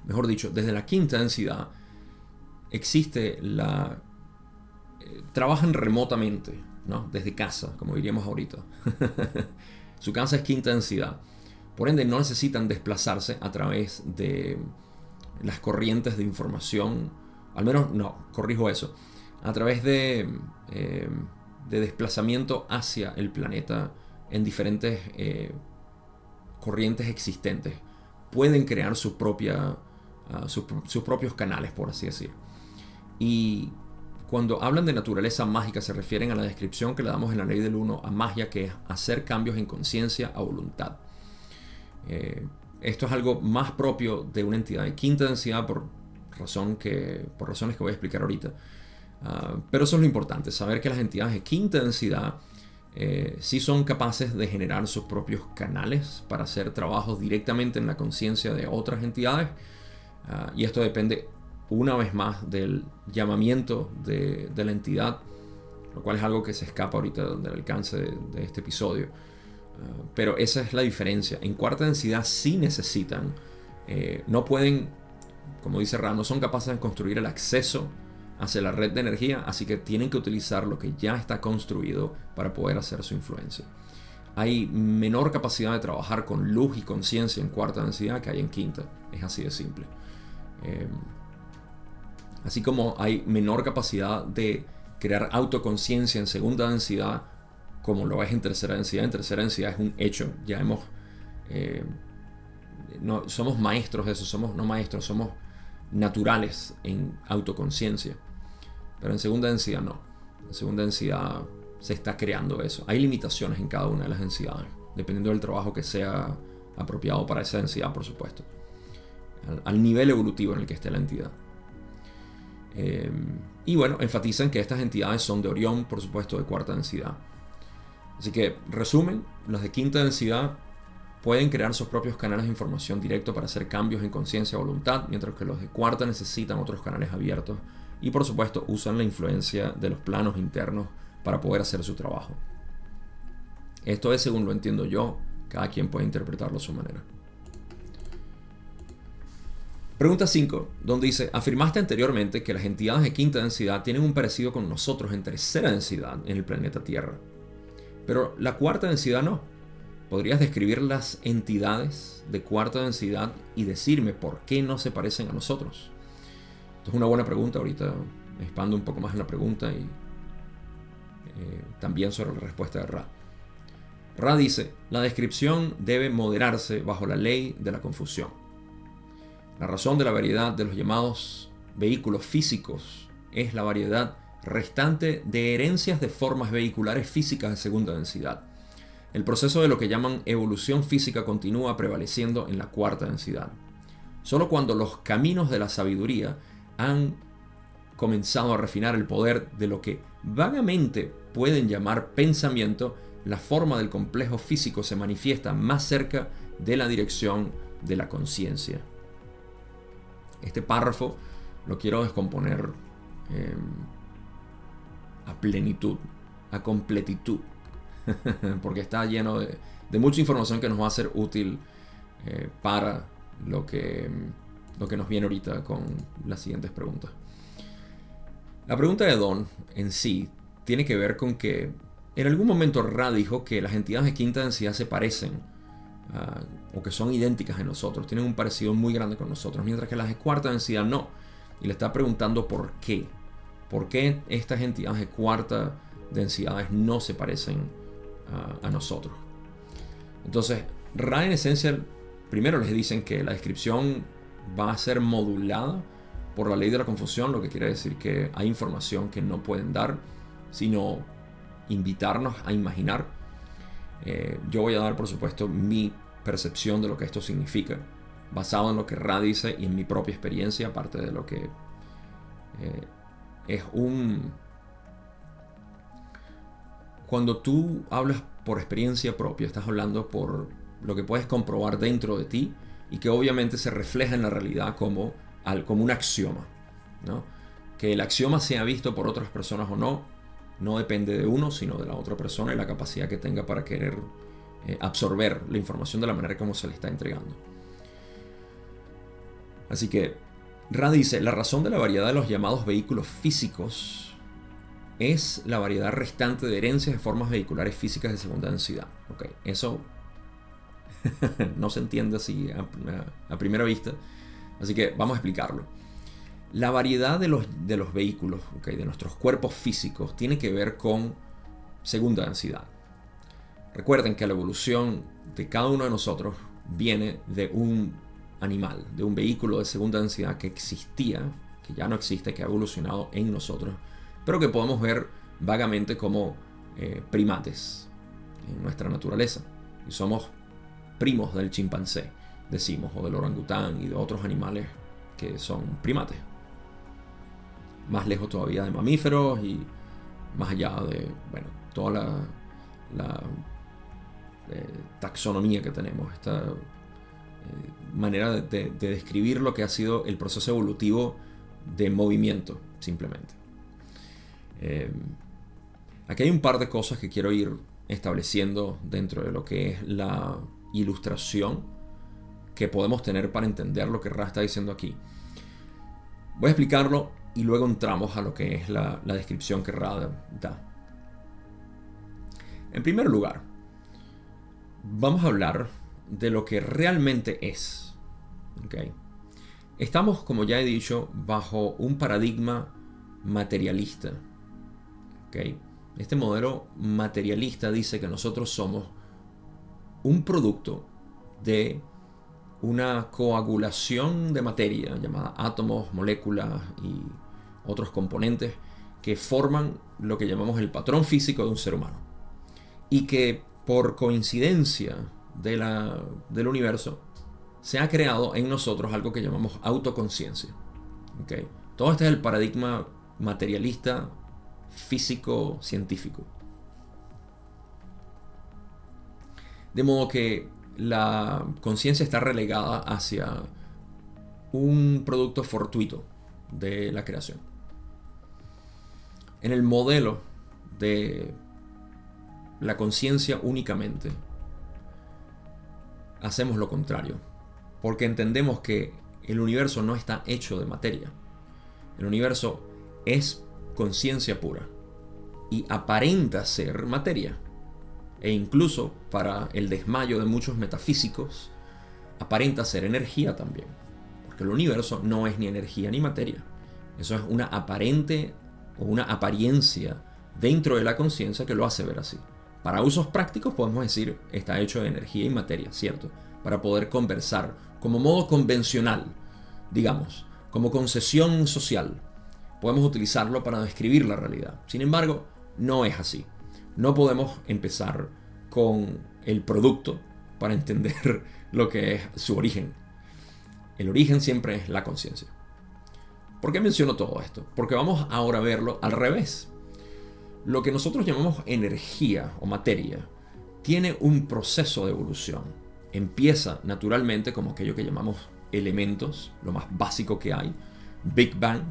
mejor dicho, desde la quinta densidad, existe la trabajan remotamente, ¿no? desde casa, como diríamos ahorita. Su casa es quinta densidad. Por ende, no necesitan desplazarse a través de las corrientes de información. Al menos, no, corrijo eso. A través de, eh, de desplazamiento hacia el planeta en diferentes eh, corrientes existentes. Pueden crear ah, sus propios canales, por así decir. Y cuando hablan de naturaleza mágica se refieren a la descripción que le damos en la ley del uno a magia, que es hacer cambios en conciencia a voluntad. Eh, esto es algo más propio de una entidad de quinta densidad por, razón que, por razones que voy a explicar ahorita. Ah, pero eso es lo importante, saber que las entidades de quinta densidad eh, sí son capaces de generar sus propios canales para hacer trabajos directamente en la conciencia de otras entidades. Ah, y esto depende una vez más del llamamiento de, la entidad, lo cual es algo que se escapa ahorita del alcance de, este episodio. Ah, pero esa es la diferencia. En cuarta densidad sí necesitan, eh, no pueden, como dice Rand, no son capaces de construir el acceso hacia la red de energía, así que tienen que utilizar lo que ya está construido para poder hacer su influencia. Hay menor capacidad de trabajar con luz y conciencia en cuarta densidad que hay en quinta. Es así de simple. Eh, Así como hay menor capacidad de crear autoconciencia en segunda densidad, como lo es en tercera densidad. En tercera densidad es un hecho. Ya hemos. Eh, no, somos maestros de eso, somos no maestros, somos naturales en autoconciencia. Pero en segunda densidad no. En segunda densidad se está creando eso. Hay limitaciones en cada una de las densidades, dependiendo del trabajo que sea apropiado para esa densidad, por supuesto. Al, nivel evolutivo en el que esté la entidad. Eh, y bueno, enfatizan que estas entidades son de Orión, por supuesto, de cuarta densidad. Así que, resumen, los de quinta densidad pueden crear sus propios canales de información directo para hacer cambios en conciencia o voluntad, mientras que los de cuarta necesitan otros canales abiertos y por supuesto usan la influencia de los planos internos para poder hacer su trabajo. Esto es según lo entiendo yo, cada quien puede interpretarlo a su manera. Pregunta 5, donde dice, afirmaste anteriormente que las entidades de quinta densidad tienen un parecido con nosotros en tercera densidad en el planeta Tierra. Pero la cuarta densidad no. ¿Podrías describir las entidades de cuarta densidad y decirme por qué no se parecen a nosotros? Esto es una buena pregunta. Ahorita expando un poco más en la pregunta y eh, también sobre la respuesta de Ra. Ra dice, la descripción debe moderarse bajo la ley de la confusión. La razón de la variedad de los llamados vehículos físicos es la variedad restante de herencias de formas vehiculares físicas de segunda densidad. El proceso de lo que llaman evolución física continúa prevaleciendo en la cuarta densidad. Solo cuando los caminos de la sabiduría han comenzado a refinar el poder de lo que vagamente pueden llamar pensamiento, la forma del complejo físico se manifiesta más cerca de la dirección de la conciencia. Este párrafo lo quiero descomponer eh, a plenitud, a completitud, porque está lleno de, mucha información que nos va a ser útil eh, para lo que, lo que nos viene ahorita con las siguientes preguntas. La pregunta de Don en sí tiene que ver con que en algún momento Ra dijo que las entidades de quinta densidad se parecen ah, o que son idénticas en nosotros, tienen un parecido muy grande con nosotros, mientras que las de cuarta densidad no. Y le está preguntando por qué. ¿Por qué estas entidades de cuarta densidades no se parecen a, nosotros? Entonces, Ra en esencia, primero les dicen que la descripción va a ser modulada por la ley de la confusión, lo que quiere decir que hay información que no pueden dar, sino invitarnos a imaginar. Eh, yo voy a dar, por supuesto, mi percepción de lo que esto significa, basado en lo que Ra dice y en mi propia experiencia, aparte de lo que eh, es un... Cuando tú hablas por experiencia propia, estás hablando por lo que puedes comprobar dentro de ti y que obviamente se refleja en la realidad como, como un axioma. ¿no? Que el axioma sea visto por otras personas o no, no depende de uno, sino de la otra persona y la capacidad que tenga para querer eh, absorber la información de la manera como se le está entregando. Así que Ra dice, la razón de la variedad de los llamados vehículos físicos es la variedad restante de herencias de formas vehiculares físicas de segunda densidad. Ok, eso no se entiende así a, primera vista, así que vamos a explicarlo. La variedad de los, de los vehículos, okay, de nuestros cuerpos físicos, tiene que ver con segunda densidad. Recuerden que la evolución de cada uno de nosotros viene de un animal, de un vehículo de segunda densidad que existía, que ya no existe, que ha evolucionado en nosotros, pero que podemos ver vagamente como eh, primates en nuestra naturaleza. Y somos primos del chimpancé, decimos, o del orangután y de otros animales que son primates. Más lejos todavía de mamíferos y más allá de, bueno, toda la, eh, taxonomía que tenemos, esta eh, manera de, describir lo que ha sido el proceso evolutivo de movimiento, simplemente. Eh, aquí hay un par de cosas que quiero ir estableciendo dentro de lo que es la ilustración que podemos tener para entender lo que Ra está diciendo aquí. Voy a explicarlo y luego entramos a lo que es la, descripción que Ra da. En primer lugar, vamos a hablar de lo que realmente es. Estamos, como ya he dicho, bajo un paradigma materialista. Este modelo materialista dice que nosotros somos un producto de una coagulación de materia llamada átomos, moléculas y otros componentes que forman lo que llamamos el patrón físico de un ser humano. Y que por coincidencia de la, del universo se ha creado en nosotros algo que llamamos autoconciencia. ¿Okay? Todo este es el paradigma materialista, físico, científico. De modo que la conciencia está relegada hacia un producto fortuito de la creación. En el modelo de la conciencia únicamente, hacemos lo contrario, porque entendemos que el universo no está hecho de materia. El universo es conciencia pura y aparenta ser materia. E incluso para el desmayo de muchos metafísicos, aparenta ser energía también. Porque el universo no es ni energía ni materia. Eso es una aparente o una apariencia dentro de la conciencia que lo hace ver así. Para usos prácticos podemos decir está hecho de energía y materia, ¿cierto? Para poder conversar como modo convencional, digamos, como concesión social. Podemos utilizarlo para describir la realidad. Sin embargo, no es así. No podemos empezar con el producto para entender lo que es su origen. El origen siempre es la conciencia. ¿Por qué menciono todo esto? Porque vamos ahora a verlo al revés. Lo que nosotros llamamos energía o materia tiene un proceso de evolución. Empieza naturalmente como aquello que llamamos elementos, lo más básico que hay. Big Bang,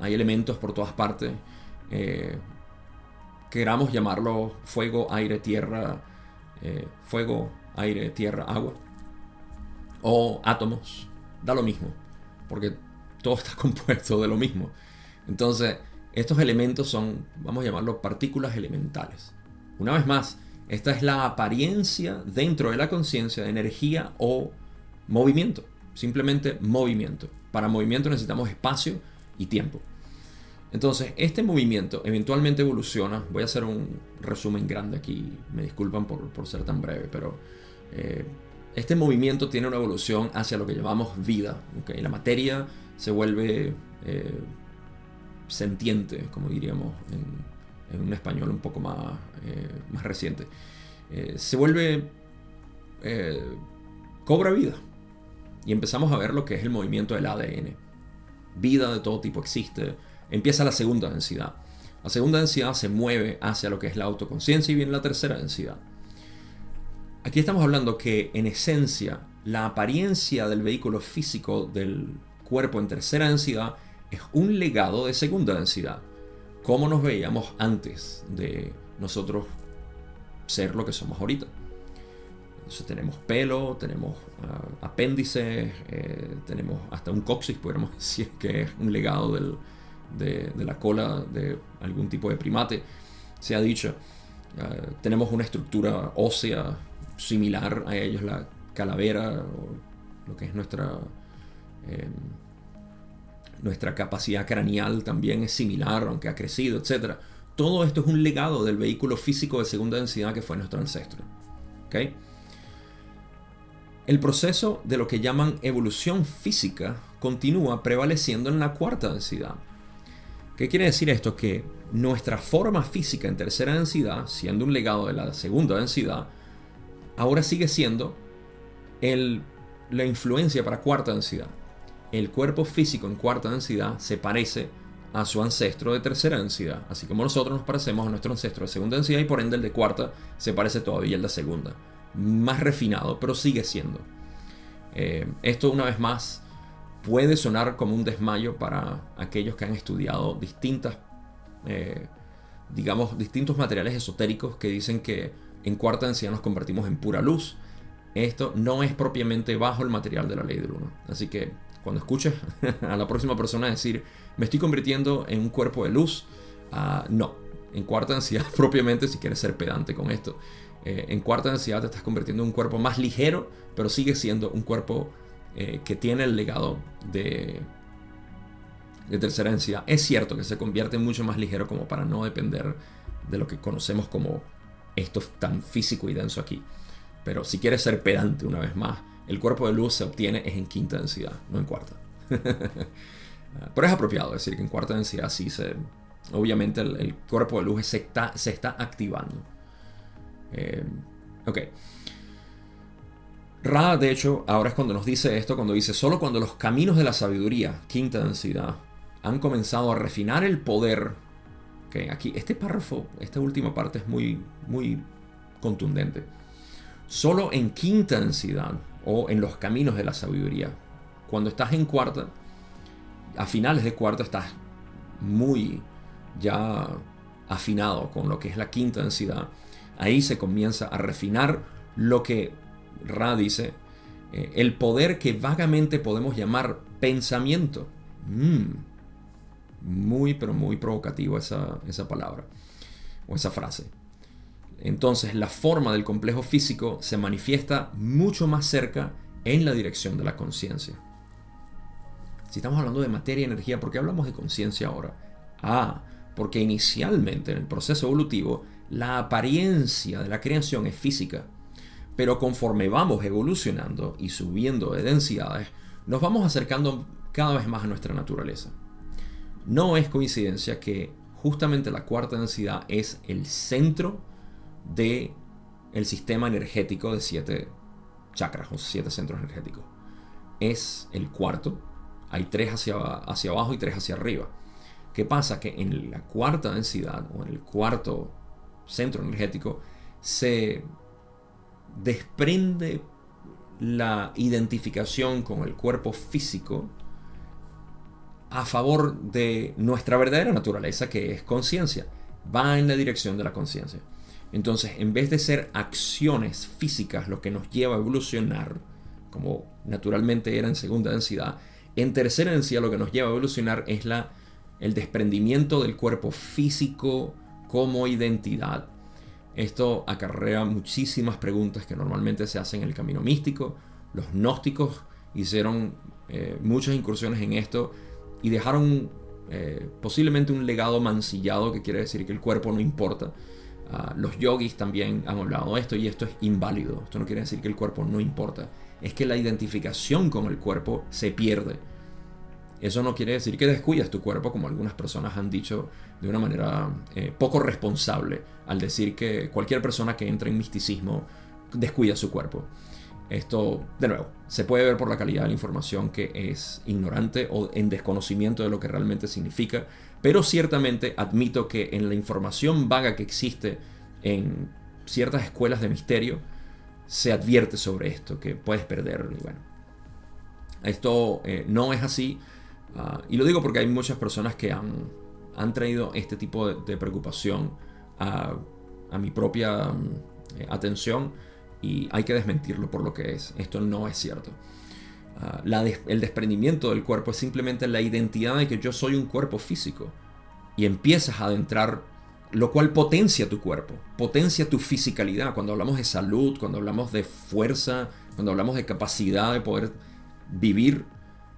hay elementos por todas partes. Eh, queramos llamarlo fuego, aire, tierra, eh, fuego, aire, tierra, agua. O átomos, da lo mismo, porque todo está compuesto de lo mismo. Entonces, estos elementos son, vamos a llamarlo, partículas elementales. Una vez más, esta es la apariencia dentro de la conciencia de energía o movimiento. Simplemente movimiento. Para movimiento necesitamos espacio y tiempo. Entonces, este movimiento eventualmente evoluciona. Voy a hacer un resumen grande aquí. Me disculpan por, ser tan breve, pero eh, este movimiento tiene una evolución hacia lo que llamamos vida. La materia se vuelve eh, sentiente, como diríamos en, un español un poco más, eh, más reciente. Se vuelve, cobra vida. Y empezamos a ver lo que es el movimiento del ADN. Vida de todo tipo existe. Empieza la segunda densidad. La segunda densidad se mueve hacia lo que es la autoconciencia y viene la tercera densidad. Aquí estamos hablando que en esencia la apariencia del vehículo físico del cuerpo en tercera densidad es un legado de segunda densidad. Como nos veíamos antes de nosotros ser lo que somos ahorita. Entonces tenemos pelo, tenemos uh, apéndices, eh, tenemos hasta un coxis, podríamos decir que es un legado de, la cola de algún tipo de primate, se ha dicho. Uh, tenemos una estructura ósea similar a ellos, la calavera, o lo que es nuestra em, nuestra capacidad craneal también es similar, aunque ha crecido, etc. Todo esto es un legado del vehículo físico de segunda densidad que fue nuestro ancestro. El proceso de lo que llaman evolución física continúa prevaleciendo en la cuarta densidad. ¿Qué quiere decir esto? Que nuestra forma física en tercera densidad, siendo un legado de la segunda densidad, ahora sigue siendo la influencia para cuarta densidad el cuerpo físico en cuarta densidad se parece a su ancestro de tercera densidad, así como nosotros nos parecemos a nuestro ancestro de segunda densidad y por ende el de cuarta se parece todavía al de segunda. Más refinado, pero sigue siendo. Eh, esto una vez más puede sonar como un desmayo para aquellos que han estudiado distintas, eh, digamos, distintos materiales esotéricos que dicen que en cuarta densidad nos convertimos en pura luz. Esto no es propiamente bajo el material de la ley del uno. Así que cuando escuches a la próxima persona decir, me estoy convirtiendo en un cuerpo de luz, ah, no. En cuarta densidad, propiamente, si quieres ser pedante con esto, eh, en cuarta densidad te estás convirtiendo en un cuerpo más ligero, pero sigue siendo un cuerpo eh, que tiene el legado de, de tercera densidad. Es cierto que se convierte mucho más ligero como para no depender de lo que conocemos como esto tan físico y denso aquí. Pero si quieres ser pedante una vez más, el cuerpo de luz se obtiene es en quinta densidad, no en cuarta. Pero es apropiado decir que en cuarta densidad sí se, obviamente el, cuerpo de luz se está, se está activando. Eh, ok. Ra, de hecho, ahora es cuando nos dice esto, cuando dice, solo cuando los caminos de la sabiduría, quinta densidad, han comenzado a refinar el poder. Okay, aquí, este párrafo, esta última parte es muy, muy contundente. Solo en quinta densidad o en los caminos de la sabiduría, cuando estás en cuarta, a finales de cuarta estás muy ya afinado con lo que es la quinta densidad. Ahí se comienza a refinar lo que Ra dice, eh, el poder que vagamente podemos llamar pensamiento. Mm. muy, pero muy provocativo esa, esa palabra o esa frase. Entonces la forma del complejo físico se manifiesta mucho más cerca en la dirección de la conciencia. Si estamos hablando de materia y energía, ¿por qué hablamos de conciencia ahora? Ah, porque inicialmente en el proceso evolutivo la apariencia de la creación es física, pero conforme vamos evolucionando y subiendo de densidades, nos vamos acercando cada vez más a nuestra naturaleza. No es coincidencia que justamente la cuarta densidad es el centro de el sistema energético de siete chakras o siete centros energéticos. Es el cuarto. Hay tres hacia, hacia abajo y tres hacia arriba. ¿Qué pasa? Que en la cuarta densidad o en el cuarto centro energético se desprende la identificación con el cuerpo físico a favor de nuestra verdadera naturaleza que es conciencia. Va en la dirección de la conciencia. Entonces, en vez de ser acciones físicas lo que nos lleva a evolucionar, como naturalmente era en segunda densidad, en tercera densidad lo que nos lleva a evolucionar es la, el desprendimiento del cuerpo físico como identidad. Esto acarrea muchísimas preguntas que normalmente se hacen en el camino místico. Los gnósticos hicieron eh, muchas incursiones en esto y dejaron eh, posiblemente un legado mancillado que quiere decir que el cuerpo no importa. Ah, los yogis también han hablado de esto y esto es inválido. Esto no quiere decir que el cuerpo no importa. Es que la identificación con el cuerpo se pierde. Eso no quiere decir que descuidas tu cuerpo, como algunas personas han dicho de una manera eh, poco responsable, al decir que cualquier persona que entra en misticismo descuida su cuerpo. Esto, de nuevo, se puede ver por la calidad de la información que es ignorante o en desconocimiento de lo que realmente significa, pero ciertamente admito que en la información vaga que existe en ciertas escuelas de misterio, se advierte sobre esto, que puedes perder. Y bueno, esto eh, no es así. Ah, y lo digo porque hay muchas personas que han, han traído este tipo de, preocupación a, a, mi propia eh, atención y hay que desmentirlo por lo que es. Esto no es cierto. Ah, el desprendimiento del cuerpo es simplemente la identidad de que yo soy un cuerpo físico. Y empiezas a adentrar, lo cual potencia tu cuerpo, potencia tu fisicalidad. Cuando hablamos de salud, cuando hablamos de fuerza, cuando hablamos de capacidad de poder vivir,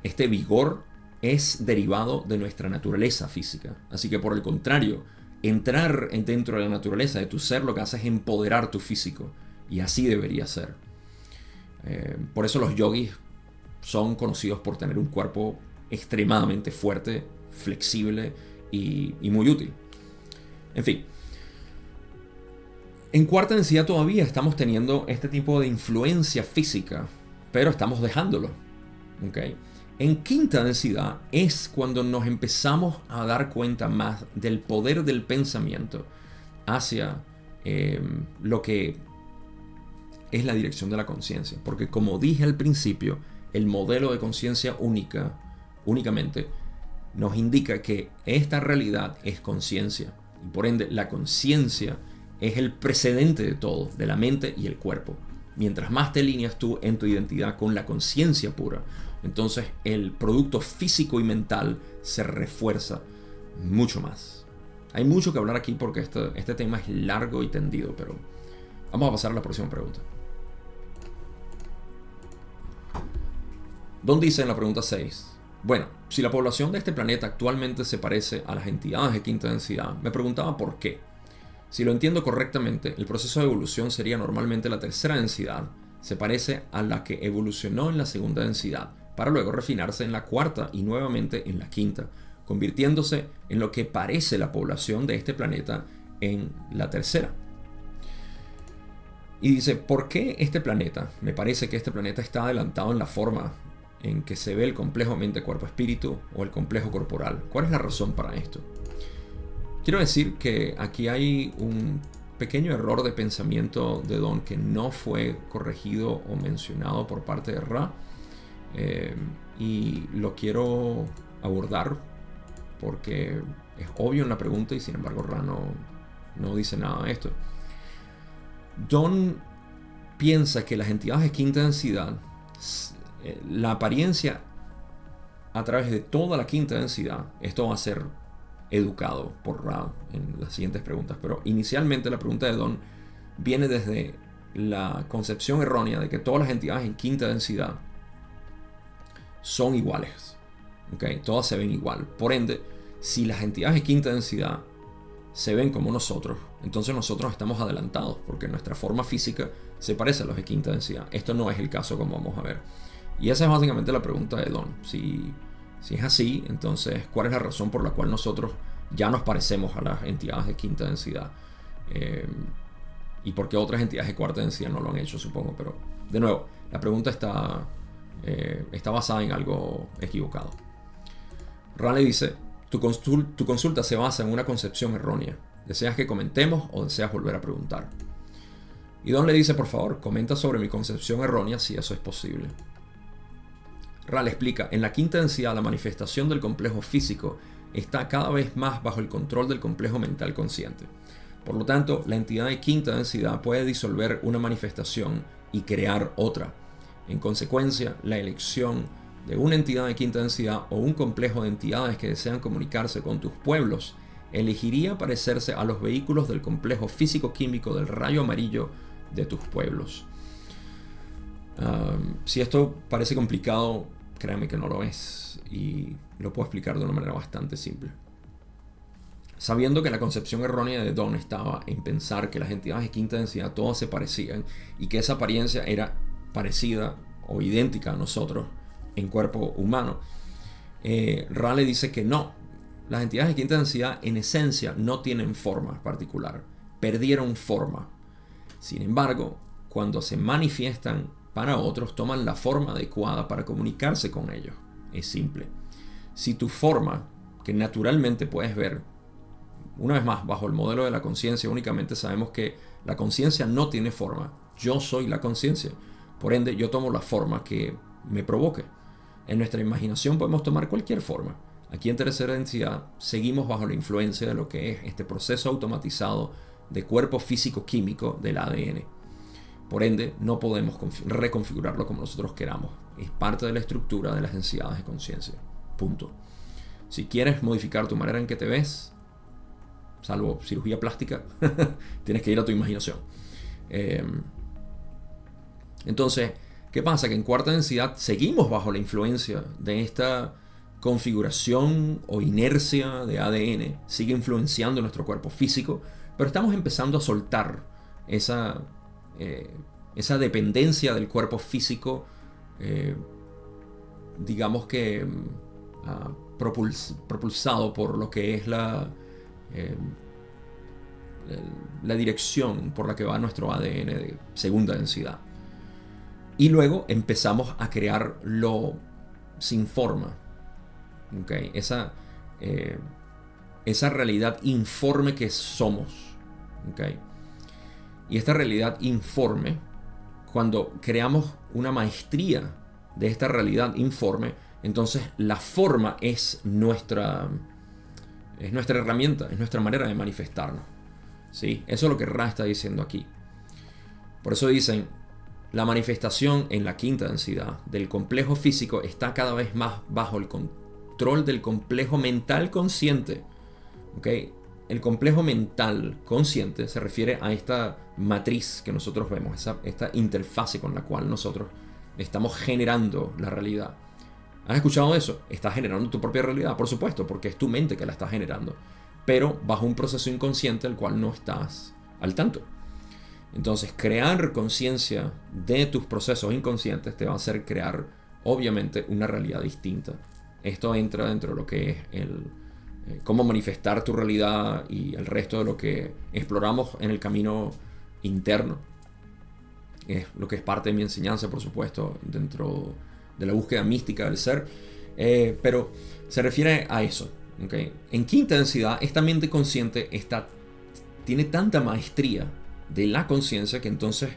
este vigor es derivado de nuestra naturaleza física. Así que por el contrario, entrar dentro de la naturaleza de tu ser lo que hace es empoderar tu físico. Y así debería ser. Eh, por eso los yogis son conocidos por tener un cuerpo extremadamente fuerte, flexible y, muy útil. En fin. En cuarta densidad todavía estamos teniendo este tipo de influencia física, pero estamos dejándolo. En quinta densidad es cuando nos empezamos a dar cuenta más del poder del pensamiento hacia eh, lo que es la dirección de la conciencia. Porque como dije al principio, el modelo de conciencia única, únicamente, nos indica que esta realidad es conciencia. Y por ende, la conciencia es el precedente de todo, de la mente y el cuerpo. Mientras más te alineas tú en tu identidad con la conciencia pura, entonces el producto físico y mental se refuerza mucho más. Hay mucho que hablar aquí porque este, este tema es largo y tendido, pero vamos a pasar a la próxima pregunta. Don dice en la pregunta 6, bueno, si la población de este planeta actualmente se parece a las entidades de quinta densidad, me preguntaba por qué. Si lo entiendo correctamente, el proceso de evolución sería normalmente la tercera densidad, se parece a la que evolucionó en la segunda densidad, para luego refinarse en la cuarta y nuevamente en la quinta, convirtiéndose en lo que parece la población de este planeta en la tercera. Y dice, ¿por qué este planeta? Me parece que este planeta está adelantado en la forma en que se ve el complejo mente-cuerpo-espíritu o el complejo corporal. ¿Cuál es la razón para esto? Quiero decir que aquí hay un pequeño error de pensamiento de Don que no fue corregido o mencionado por parte de Ra. Eh, y lo quiero abordar porque es obvio en la pregunta y sin embargo Ra no, dice nada de esto. Don piensa que las entidades de quinta densidad, eh, la apariencia a través de toda la quinta densidad, esto va a ser educado por Ra en las siguientes preguntas, pero inicialmente la pregunta de Don viene desde la concepción errónea de que todas las entidades en quinta densidad son iguales. ¿okay? Todas se ven igual. Por ende, si las entidades de quinta densidad se ven como nosotros, entonces nosotros estamos adelantados porque nuestra forma física se parece a los de quinta densidad. Esto no es el caso como vamos a ver. Y esa es básicamente la pregunta de Don. Si, si es así, entonces, ¿cuál es la razón por la cual nosotros ya nos parecemos a las entidades de quinta densidad? Eh, y por qué otras entidades de cuarta densidad no lo han hecho, supongo. Pero, de nuevo, la pregunta está, eh, está basada en algo equivocado. Raleigh dice, tu, consulta se basa en una concepción errónea. ¿Deseas que comentemos o deseas volver a preguntar? Y Don le dice, por favor, comenta sobre mi concepción errónea si eso es posible. Ral explica, en la quinta densidad la manifestación del complejo físico está cada vez más bajo el control del complejo mental consciente. Por lo tanto, la entidad de quinta densidad puede disolver una manifestación y crear otra. En consecuencia, la elección de una entidad de quinta densidad o un complejo de entidades que desean comunicarse con tus pueblos elegiría parecerse a los vehículos del complejo físico-químico del rayo amarillo de tus pueblos. si esto parece complicado, créanme que no lo es y lo puedo explicar de una manera bastante simple. Sabiendo que la concepción errónea de Don estaba en pensar que las entidades de quinta densidad todas se parecían y que esa apariencia era parecida o idéntica a nosotros en cuerpo humano, eh, Raleigh dice que no, las entidades de quinta densidad en esencia no tienen forma particular, perdieron forma. Sin embargo, cuando se manifiestan para otros, toman la forma adecuada para comunicarse con ellos. Es simple. Si tu forma, que naturalmente puedes ver, una vez más, bajo el modelo de la conciencia, únicamente sabemos que la conciencia no tiene forma. Yo soy la conciencia. Por ende, yo tomo la forma que me provoque. En nuestra imaginación podemos tomar cualquier forma. Aquí en tercera densidad seguimos bajo la influencia de lo que es este proceso automatizado de cuerpo físico-químico del ADN. Por ende, no podemos reconfigurarlo como nosotros queramos. Es parte de la estructura de las densidades de conciencia. Punto. Si quieres modificar tu manera en que te ves, salvo cirugía plástica, tienes que ir a tu imaginación. Em, entonces, ¿qué pasa? Que en cuarta densidad seguimos bajo la influencia de esta configuración o inercia de ADN, sigue influenciando nuestro cuerpo físico, pero estamos empezando a soltar esa eh, esa dependencia del cuerpo físico, eh, digamos que mm, ah, propulsado por lo que es la, eh, la dirección por la que va nuestro ADN de segunda densidad. Y luego empezamos a crear lo sin forma. Esa, esa realidad informe que somos. ¿okay? Y esta realidad informe, cuando creamos una maestría de esta realidad informe, entonces la forma es nuestra, es nuestra herramienta, es nuestra manera de manifestarnos. ¿sí? Eso es lo que Ra está diciendo aquí. Por eso dicen, la manifestación en la quinta densidad del complejo físico está cada vez más bajo el control del complejo mental consciente. ¿okay? el complejo mental consciente se refiere a esta matriz que nosotros vemos, esta interfase con la cual nosotros estamos generando la realidad. ¿Has escuchado eso? Estás generando tu propia realidad, por supuesto, porque es tu mente que la está generando, pero bajo un proceso inconsciente al cual no estás al tanto. Entonces, crear conciencia de tus procesos inconscientes te va a hacer crear, obviamente, una realidad distinta. Esto entra dentro de lo que es el, eh, cómo manifestar tu realidad y el resto de lo que exploramos en el camino interno. Es lo que es parte de mi enseñanza, por supuesto, dentro de la búsqueda mística del ser. Eh, pero se refiere a eso. En quinta densidad, esta mente consciente está, tiene tanta maestría de la conciencia que entonces,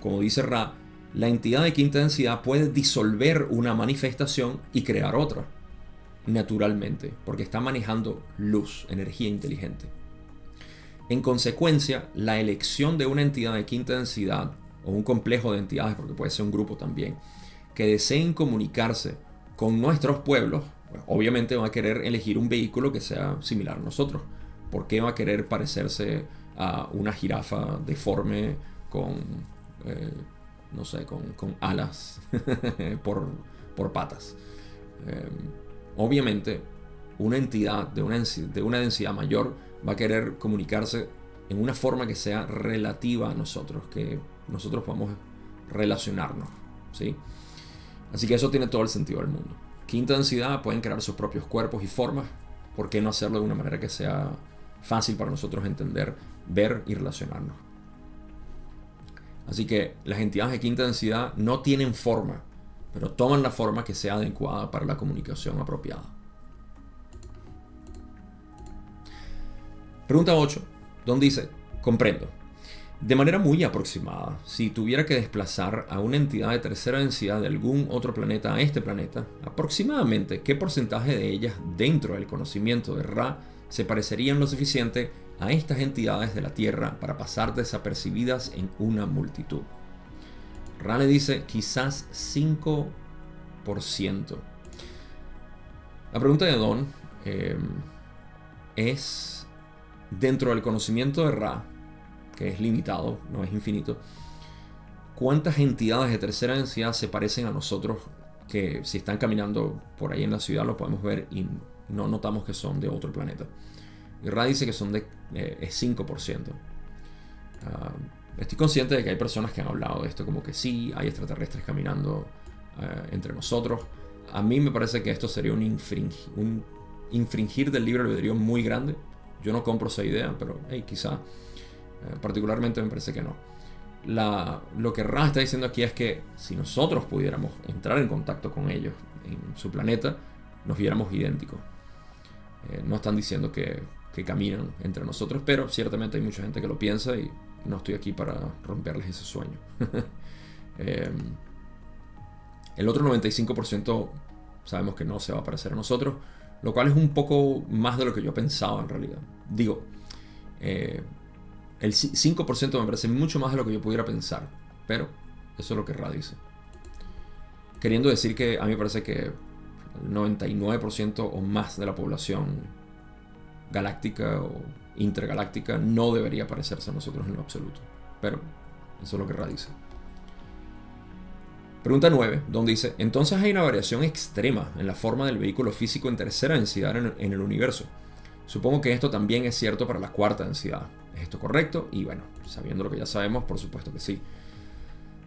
como dice Ra, la entidad de quinta densidad puede disolver una manifestación y crear otra, naturalmente, porque está manejando luz, energía inteligente. En consecuencia, la elección de una entidad de quinta densidad, o un complejo de entidades, porque puede ser un grupo también, que deseen comunicarse con nuestros pueblos, obviamente va a querer elegir un vehículo que sea similar a nosotros. ¿Por qué va a querer parecerse a una jirafa deforme con, eh, no sé, con, alas por, por, patas? Eh, obviamente, una entidad de una, de una densidad mayor va a querer comunicarse en una forma que sea relativa a nosotros, que nosotros podamos relacionarnos. ¿sí? Así que eso tiene todo el sentido del mundo. Quinta densidad pueden crear sus propios cuerpos y formas. ¿Por qué no hacerlo de una manera que sea fácil para nosotros entender, ver y relacionarnos? Así que las entidades de quinta densidad no tienen forma, pero toman la forma que sea adecuada para la comunicación apropiada. Pregunta 8, donde dice, comprendo. De manera muy aproximada, si tuviera que desplazar a una entidad de tercera densidad de algún otro planeta a este planeta, aproximadamente qué porcentaje de ellas dentro del conocimiento de Ra se parecerían lo suficiente a estas entidades de la Tierra para pasar desapercibidas en una multitud. Ra le dice quizás 5%. La pregunta de Don eh, es, dentro del conocimiento de Ra, que es limitado, no es infinito, ¿cuántas entidades de tercera densidad se parecen a nosotros que si están caminando por ahí en la ciudad lo podemos ver y no notamos que son de otro planeta? Y Ra dice que son de eh, es 5%. Ah, estoy consciente de que hay personas que han hablado de esto como que sí, hay extraterrestres caminando eh, entre nosotros. A mí me parece que esto sería un, infringir del libre albedrío muy grande. Yo no compro esa idea, pero hey, quizá eh, particularmente me parece que no. lo que Ra está diciendo aquí es que si nosotros pudiéramos entrar en contacto con ellos en su planeta, nos viéramos idénticos. No están diciendo que, caminan entre nosotros, pero ciertamente hay mucha gente que lo piensa y no estoy aquí para romperles ese sueño. Eh, el otro 95% sabemos que no se va a parecer a nosotros, lo cual es un poco más de lo que yo pensaba en realidad. Digo, el 5% me parece mucho más de lo que yo pudiera pensar, pero eso es lo que Ra dice. Queriendo decir que a mí me parece que el 99% o más de la población galáctica o intergaláctica no debería parecerse a nosotros en lo absoluto. Pero eso es lo que Ra dice. Pregunta 9, donde dice, entonces hay una variación extrema en la forma del vehículo físico en tercera densidad en el universo. Supongo que esto también es cierto para la cuarta densidad. ¿Es esto correcto? Y bueno, sabiendo lo que ya sabemos, por supuesto que sí.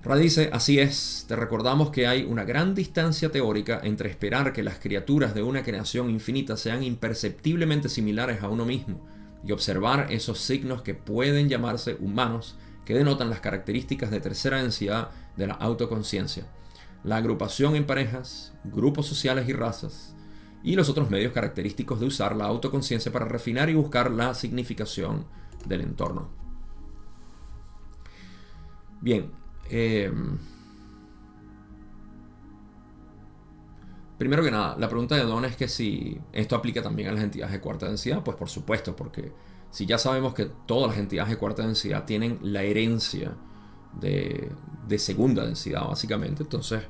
Ra dice, así es, te recordamos que hay una gran distancia teórica entre esperar que las criaturas de una creación infinita sean imperceptiblemente similares a uno mismo y observar esos signos que pueden llamarse humanos que denotan las características de tercera densidad de la autoconciencia, la agrupación en parejas, grupos sociales y razas, y los otros medios característicos de usar la autoconciencia para refinar y buscar la significación del entorno. Bien. Em, primero que nada, la pregunta de Don es que si esto aplica también a las entidades de cuarta densidad, pues por supuesto, porque si ya sabemos que todas las entidades de cuarta densidad tienen la herencia de, de segunda densidad, básicamente, entonces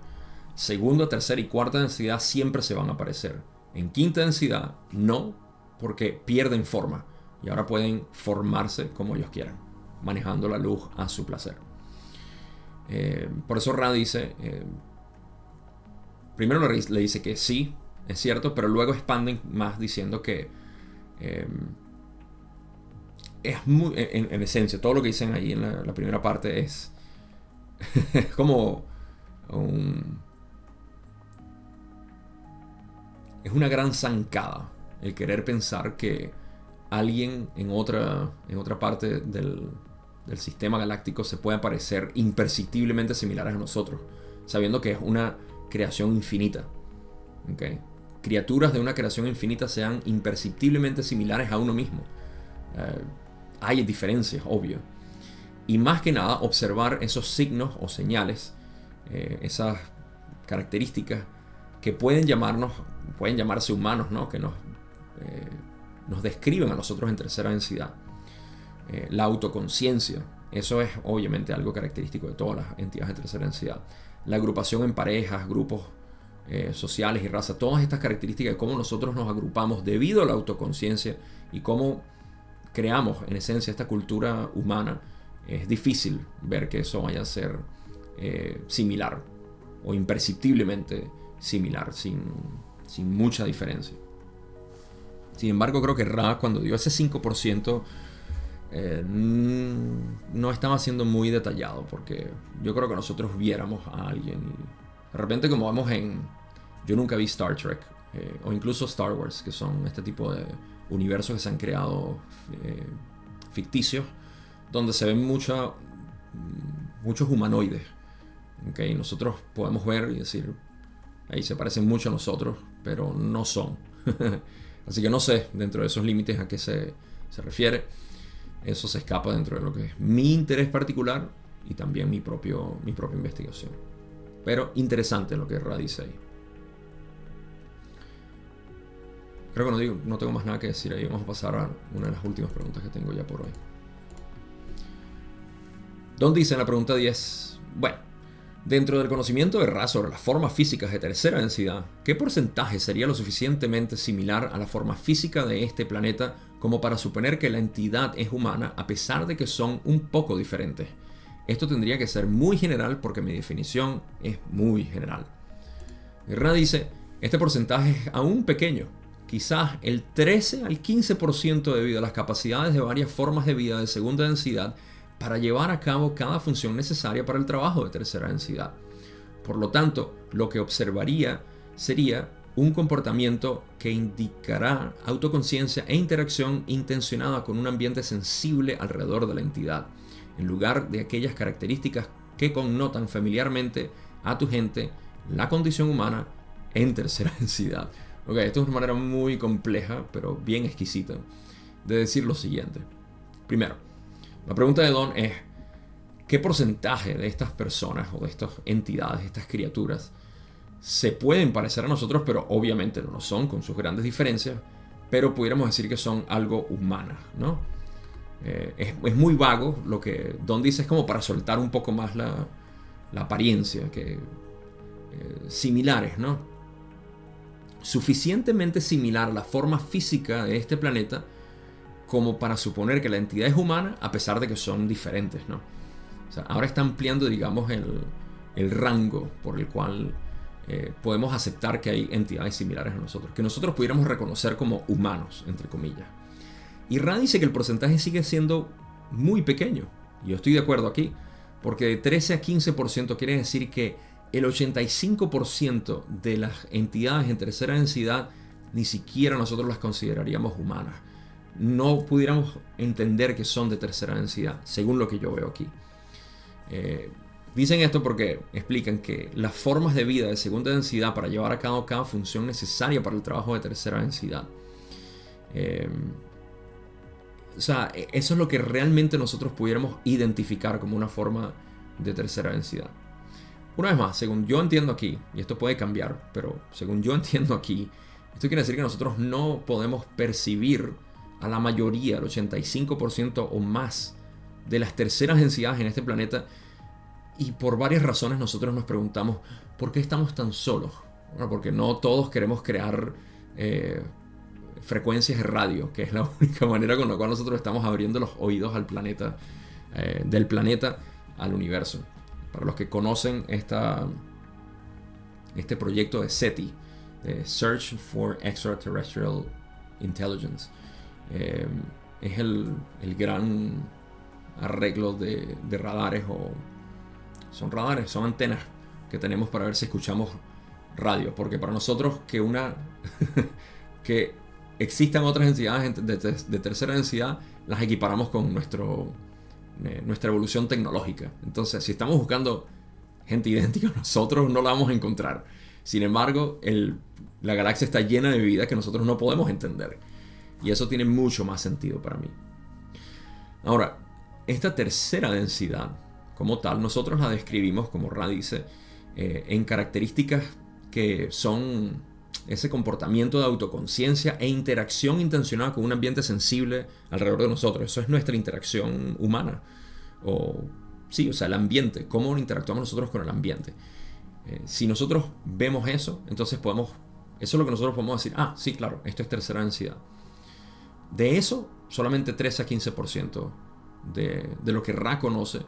segunda, tercera y cuarta densidad siempre se van a aparecer. En quinta densidad, no, porque pierden forma y ahora pueden formarse como ellos quieran, manejando la luz a su placer. Eh, por eso Ra dice, eh, primero le dice que sí, es cierto, pero luego expanden más diciendo que eh, es muy, en, esencia, todo lo que dicen ahí en la, primera parte es, es como un, es una gran zancada el querer pensar que alguien en otra, en otra parte del, del sistema galáctico se puede parecer imperceptiblemente similares a nosotros, sabiendo que es una creación infinita. ¿okay? Criaturas de una creación infinita sean imperceptiblemente similares a uno mismo. Eh, hay diferencias, obvio. Y más que nada, observar esos signos o señales, eh, esas características que pueden llamarnos, pueden llamarse humanos, ¿no? que nos, eh, nos describen a nosotros en tercera densidad. Eh, la autoconciencia, eso es obviamente algo característico de todas las entidades de tercera densidad. La agrupación en parejas, grupos eh, sociales y raza, todas estas características de cómo nosotros nos agrupamos debido a la autoconciencia y cómo creamos en esencia esta cultura humana, es difícil ver que eso vaya a ser similar o imperceptiblemente similar, sin, sin mucha diferencia. Sin embargo, creo que Ra, cuando dio ese 5%, eh, no estaba siendo muy detallado, porque yo creo que nosotros viéramos a alguien y de repente como vamos en... Yo nunca vi Star Trek, eh, o incluso Star Wars, que son este tipo de universos que se han creado eh, ficticios, donde se ven muchos humanoides. ¿okay? Nosotros podemos ver y decir, ahí se parecen mucho a nosotros, pero no son. Así que no sé dentro de esos límites a qué se, refiere. Eso se escapa dentro de lo que es mi interés particular y también mi, propio, mi propia investigación. Pero interesante lo que Ra dice ahí. Creo que no, digo, no tengo más nada que decir ahí. Vamos a pasar a una de las últimas preguntas que tengo ya por hoy. Don dice en la pregunta 10, bueno, Dentro del conocimiento de Ra sobre las formas físicas de tercera densidad, ¿qué porcentaje sería lo suficientemente similar a la forma física de este planeta como para suponer que la entidad es humana a pesar de que son un poco diferentes? Esto tendría que ser muy general porque mi definición es muy general. Ra dice, este porcentaje es aún pequeño, quizás el 13 al 15% debido a las capacidades de varias formas de vida de segunda densidad para llevar a cabo cada función necesaria para el trabajo de tercera densidad. Por lo tanto, lo que observaría sería un comportamiento que indicará autoconciencia e interacción intencionada con un ambiente sensible alrededor de la entidad, en lugar de aquellas características que connotan familiarmente a tu gente la condición humana en tercera densidad. Ok, esto es una manera muy compleja, pero bien exquisita, de decir lo siguiente. Primero, la pregunta de Don es, ¿qué porcentaje de estas personas o de estas entidades, estas criaturas, se pueden parecer a nosotros, pero obviamente no lo son, con sus grandes diferencias, pero pudiéramos decir que son algo humanas, ¿no? Eh, es, muy vago lo que Don dice, es como para soltar un poco más la, apariencia, que eh, similares, ¿no? Suficientemente similar a la forma física de este planeta como para suponer que la entidad es humana a pesar de que son diferentes, ¿no? ahora está ampliando, digamos, el, rango por el cual eh, podemos aceptar que hay entidades similares a nosotros, que nosotros pudiéramos reconocer como humanos, entre comillas. Y Rand dice que el porcentaje sigue siendo muy pequeño, y yo estoy de acuerdo aquí, porque de 13 a 15% quiere decir que el 85% de las entidades en tercera densidad ni siquiera nosotros las consideraríamos humanas no pudiéramos entender que son de tercera densidad, según lo que yo veo aquí. Eh, dicen esto porque explican que las formas de vida de segunda densidad para llevar a cabo cada función necesaria para el trabajo de tercera densidad. Eh, o sea, e, eso es lo que realmente nosotros pudiéramos identificar como una forma de tercera densidad. Una vez más, según yo entiendo aquí, y esto puede cambiar, pero según yo entiendo aquí, esto quiere decir que nosotros no podemos percibir a la mayoría, el 85% o más de las terceras densidades en este planeta. Y por varias razones nosotros nos preguntamos, ¿por qué estamos tan solos? Porque no todos queremos crear eh, frecuencias de radio, que es la única manera con la cual nosotros estamos abriendo los oídos al planeta, eh, del planeta al universo. Para los que conocen esta, este proyecto de SETI, de Search for Extraterrestrial Intelligence, eh, es el, gran arreglo de, radares o son radares, son antenas que tenemos para ver si escuchamos radio. Porque para nosotros que una que existan otras densidades de, tercera densidad, las equiparamos con nuestro, eh, nuestra evolución tecnológica. Entonces, si estamos buscando gente idéntica a nosotros, no la vamos a encontrar. Sin embargo, la galaxia está llena de vida que nosotros no podemos entender. Y eso tiene mucho más sentido para mí. Ahora, esta tercera densidad, como tal, nosotros la describimos, como Ra dice, eh, en características que son ese comportamiento de autoconciencia e interacción intencionada con un ambiente sensible alrededor de nosotros. Eso es nuestra interacción humana. O sí, o sea, el ambiente, cómo interactuamos nosotros con el ambiente. Eh, si nosotros vemos eso, entonces podemos, eso es lo que nosotros podemos decir, ah, sí, claro, esto es tercera densidad. De eso, solamente 13 a 15% de, de lo que Ra conoce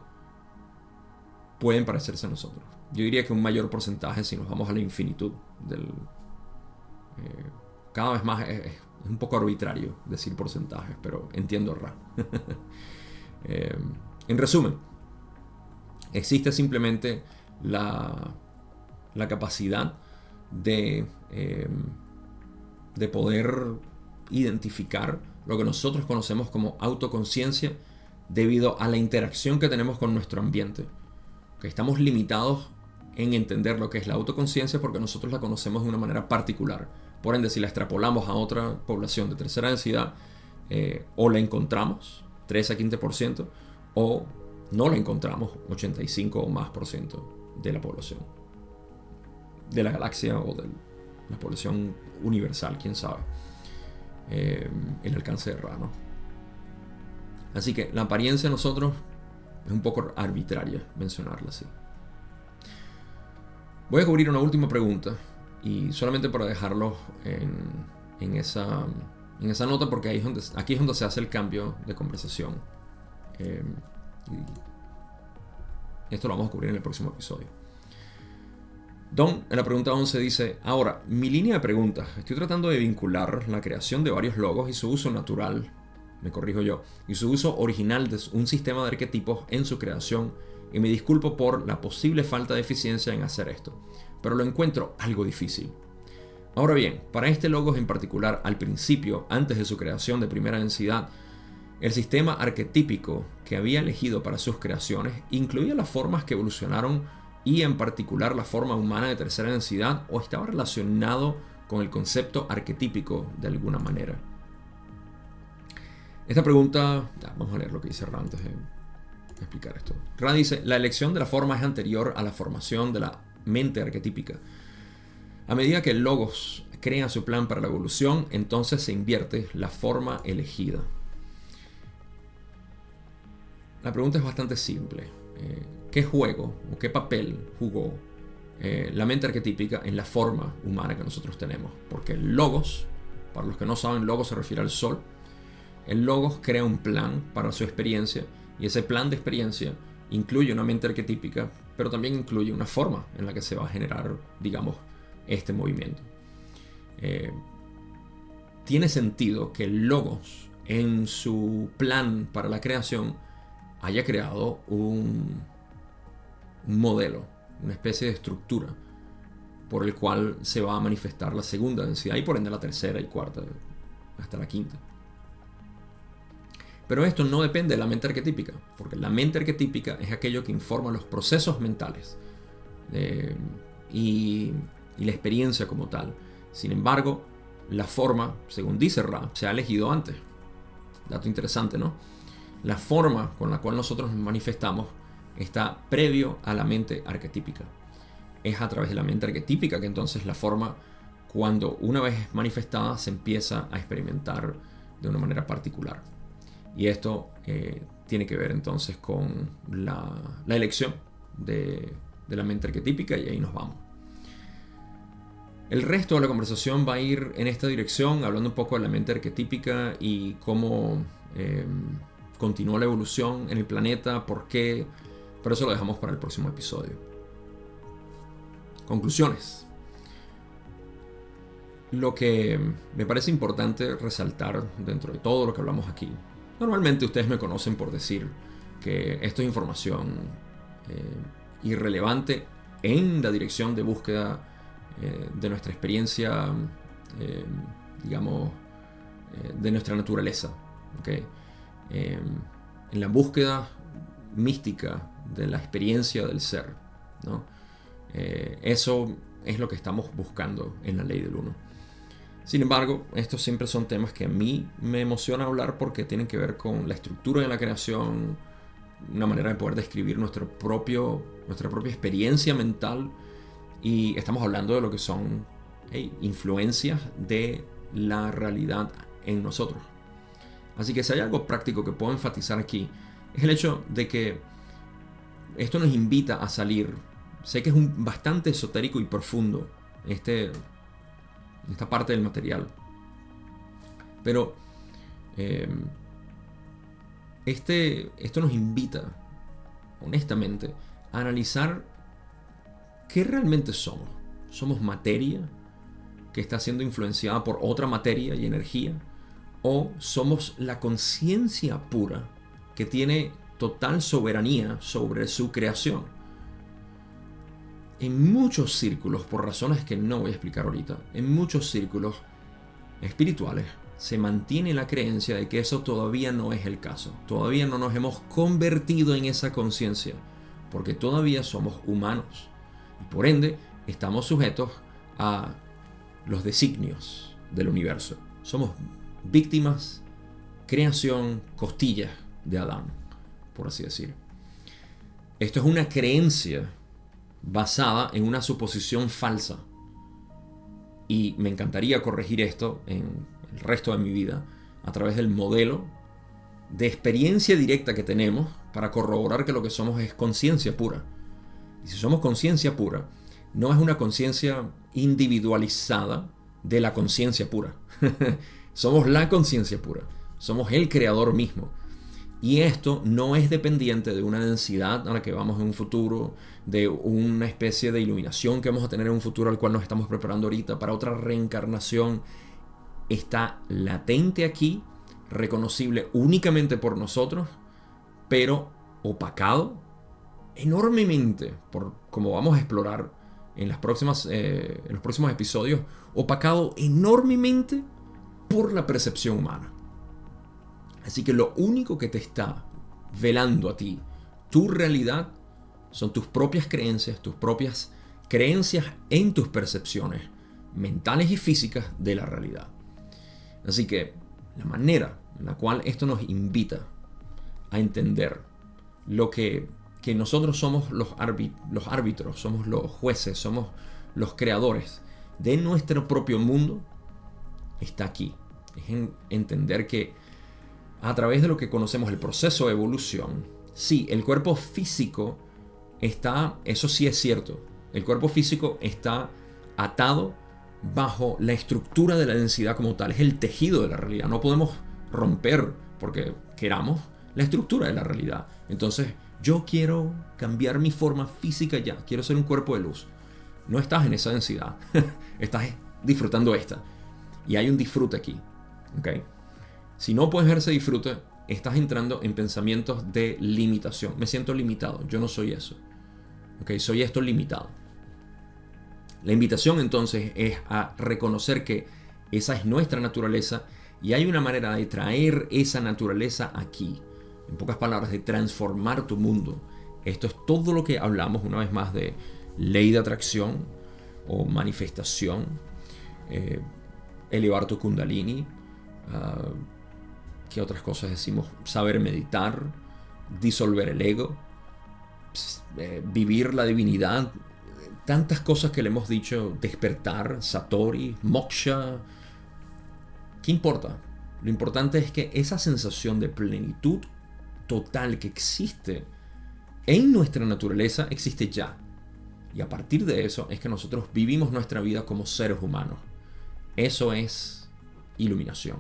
pueden parecerse a nosotros. Yo diría que un mayor porcentaje si nos vamos a la infinitud del... Eh, cada vez más es, un poco arbitrario decir porcentajes, pero entiendo Ra. Eh, en resumen, existe simplemente la, la capacidad de, eh, de poder identificar lo que nosotros conocemos como autoconciencia debido a la interacción que tenemos con nuestro ambiente. Que estamos limitados en entender lo que es la autoconciencia porque nosotros la conocemos de una manera particular. Por ende, si la extrapolamos a otra población de tercera densidad, eh, o la encontramos, 3 a 15%, o no la encontramos, 85 o más por ciento de la población. De la galaxia o de la población universal, quién sabe. Eh, el alcance de Ra, Así que la apariencia de nosotros es un poco arbitraria mencionarla así. Voy a cubrir una última pregunta y solamente para dejarlo en, esa, nota porque aquí es donde se hace el cambio de conversación. Eh, esto lo vamos a cubrir en el próximo episodio. Don, en la pregunta 11 dice, ahora, mi línea de preguntas, estoy tratando de vincular la creación de varios logos y su uso natural, me corrijo yo, y su uso original de un sistema de arquetipos en su creación, y me disculpo por la posible falta de eficiencia en hacer esto, pero lo encuentro algo difícil. Ahora bien, para este logo en particular, al principio, antes de su creación de primera densidad, el sistema arquetípico que había elegido para sus creaciones incluía las formas que evolucionaron y en particular la forma humana de tercera densidad o estaba relacionado con el concepto arquetípico de alguna manera. Esta pregunta, vamos a leer lo que dice Ra antes de explicar esto. Ra dice, la elección de la forma es anterior a la formación de la mente arquetípica. A medida que el logos crea su plan para la evolución, entonces se invierte la forma elegida. La pregunta es bastante simple. Eh, ¿Qué juego o qué papel jugó eh, la mente arquetípica en la forma humana que nosotros tenemos? Porque el logos, para los que no saben, logos se refiere al sol. El logos crea un plan para su experiencia y ese plan de experiencia incluye una mente arquetípica, pero también incluye una forma en la que se va a generar, digamos, este movimiento. Eh, tiene sentido que el logos en su plan para la creación haya creado un, modelo, una especie de estructura por el cual se va a manifestar la segunda densidad y por ende la tercera y cuarta hasta la quinta. Pero esto no depende de la mente arquetípica, porque la mente arquetípica es aquello que informa los procesos mentales eh, y, y, la experiencia como tal. Sin embargo, la forma, según dice Ra, se ha elegido antes. Dato interesante, ¿no? La forma con la cual nosotros nos manifestamos está previo a la mente arquetípica. Es a través de la mente arquetípica que entonces la forma, cuando una vez manifestada, se empieza a experimentar de una manera particular. Y esto eh, tiene que ver entonces con la, elección de, de la mente arquetípica y ahí nos vamos. El resto de la conversación va a ir en esta dirección, hablando un poco de la mente arquetípica y cómo eh, continúa la evolución en el planeta, por qué, pero eso lo dejamos para el próximo episodio. Conclusiones. Lo que me parece importante resaltar dentro de todo lo que hablamos aquí. Normalmente ustedes me conocen por decir que esto es información eh, irrelevante en la dirección de búsqueda eh, de nuestra experiencia, eh, digamos, de nuestra naturaleza. En la búsqueda mística de la experiencia del ser. Eh, eso es lo que estamos buscando en la ley del uno. Sin embargo, estos siempre son temas que a mí me emociona hablar porque tienen que ver con la estructura de la creación, una manera de poder describir nuestro propio, nuestra propia experiencia mental y estamos hablando de lo que son influencias de la realidad en nosotros. Así que si hay algo práctico que puedo enfatizar aquí, es el hecho de que esto nos invita a salir. Sé que es un, bastante esotérico y profundo este, esta parte del material. Pero em, este, esto nos invita, honestamente, a analizar qué realmente somos. ¿Somos materia que está siendo influenciada por otra materia y energía? o somos la conciencia pura que tiene total soberanía sobre su creación. En muchos círculos, por razones que no voy a explicar ahorita, en muchos círculos espirituales se mantiene la creencia de que eso todavía no es el caso. Todavía no nos hemos convertido en esa conciencia, porque todavía somos humanos. Y por ende, estamos sujetos a los designios del universo. Somos víctimas, creación, costillas de Adán, por así decir. Esto es una creencia basada en una suposición falsa. Y me encantaría corregir esto en el resto de mi vida a través del modelo de experiencia directa que tenemos para corroborar que lo que somos es conciencia pura. Y si somos conciencia pura, no es una conciencia individualizada de la conciencia pura. Somos la conciencia pura. Somos el creador mismo. Y esto no es dependiente de una densidad a la que vamos en un futuro, de una especie de iluminación que vamos a tener en un futuro al cual nos estamos preparando ahorita para otra reencarnación. Está latente aquí, reconocible únicamente por nosotros, pero opacado enormemente, por como vamos a explorar en, eh, en los próximos episodios, opacado enormemente por la percepción humana. Así que lo único que te está velando a ti, tu realidad, son tus propias creencias, tus propias creencias en tus percepciones mentales y físicas de la realidad. Así que la manera en la cual esto nos invita a entender lo que, que nosotros somos los, árbitros, somos los jueces, somos los creadores de nuestro propio mundo, está aquí. Es en entender que a través de lo que conocemos el proceso de evolución, sí, el cuerpo físico está, eso sí es cierto, el cuerpo físico está atado bajo la estructura de la densidad como tal, es el tejido de la realidad, no podemos romper porque queramos la estructura de la realidad. Entonces, yo quiero cambiar mi forma física ya, quiero ser un cuerpo de luz. No estás en esa densidad, estás disfrutando esta. Y hay un disfrute aquí. ¿okay? Si no puedes ver ese disfrute, estás entrando en pensamientos de limitación. Me siento limitado, yo no soy eso. ¿okay? Soy esto limitado. La invitación entonces es a reconocer que esa es nuestra naturaleza y hay una manera de traer esa naturaleza aquí. En pocas palabras, de transformar tu mundo. Esto es todo lo que hablamos una vez más de ley de atracción o manifestación. Eh, elevar tu kundalini. Uh, ¿Qué otras cosas decimos? Saber meditar, disolver el ego, eh, vivir la divinidad. Tantas cosas que le hemos dicho, despertar, satori, moksha. ¿Qué importa? Lo importante es que esa sensación de plenitud total que existe en nuestra naturaleza existe ya. Y a partir de eso es que nosotros vivimos nuestra vida como seres humanos. Eso es iluminación.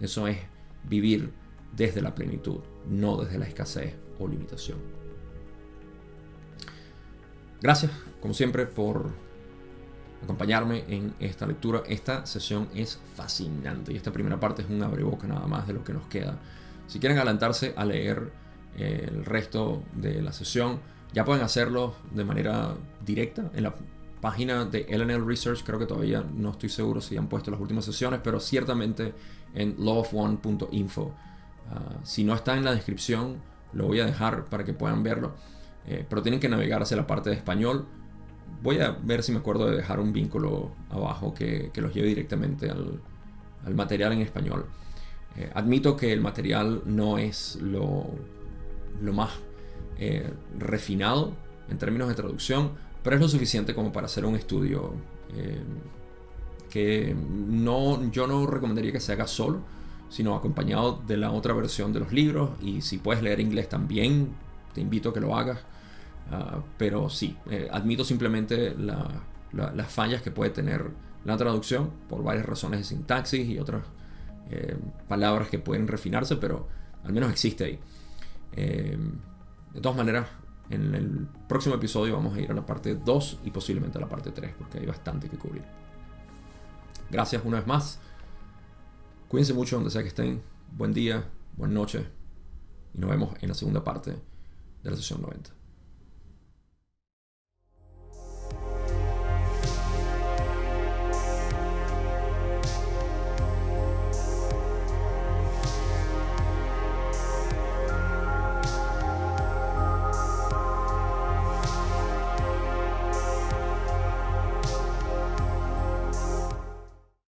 Eso es vivir desde la plenitud, no desde la escasez o limitación. Gracias, como siempre, por acompañarme en esta lectura. Esta sesión es fascinante y esta primera parte es un abreboca nada más de lo que nos queda. Si quieren adelantarse a leer el resto de la sesión, ya pueden hacerlo de manera directa en la página de LNL Research, creo que todavía no estoy seguro si han puesto las últimas sesiones, pero ciertamente en lawofone.info. Ah, si no está en la descripción, lo voy a dejar para que puedan verlo. Eh, pero tienen que navegar hacia la parte de español. Voy a ver si me acuerdo de dejar un vínculo abajo que, los lleve directamente al, material en español. Eh, admito que el material no es lo, lo más eh, refinado en términos de traducción, pero es lo suficiente como para hacer un estudio que no, yo no recomendaría que se haga solo, sino acompañado de la otra versión de los libros y si puedes leer inglés también, te invito a que lo hagas. Ah, pero sí, eh, admito simplemente las fallas que puede tener la traducción por varias razones de sintaxis y otras eh, palabras que pueden refinarse, pero al menos existe ahí. Eh, de todas maneras, en el próximo episodio vamos a ir a la parte 2 y posiblemente a la parte 3, porque hay bastante que cubrir. Gracias una vez más. Cuídense mucho donde sea que estén. Buen día, buena noche. Y nos vemos en la segunda parte de la sesión 90.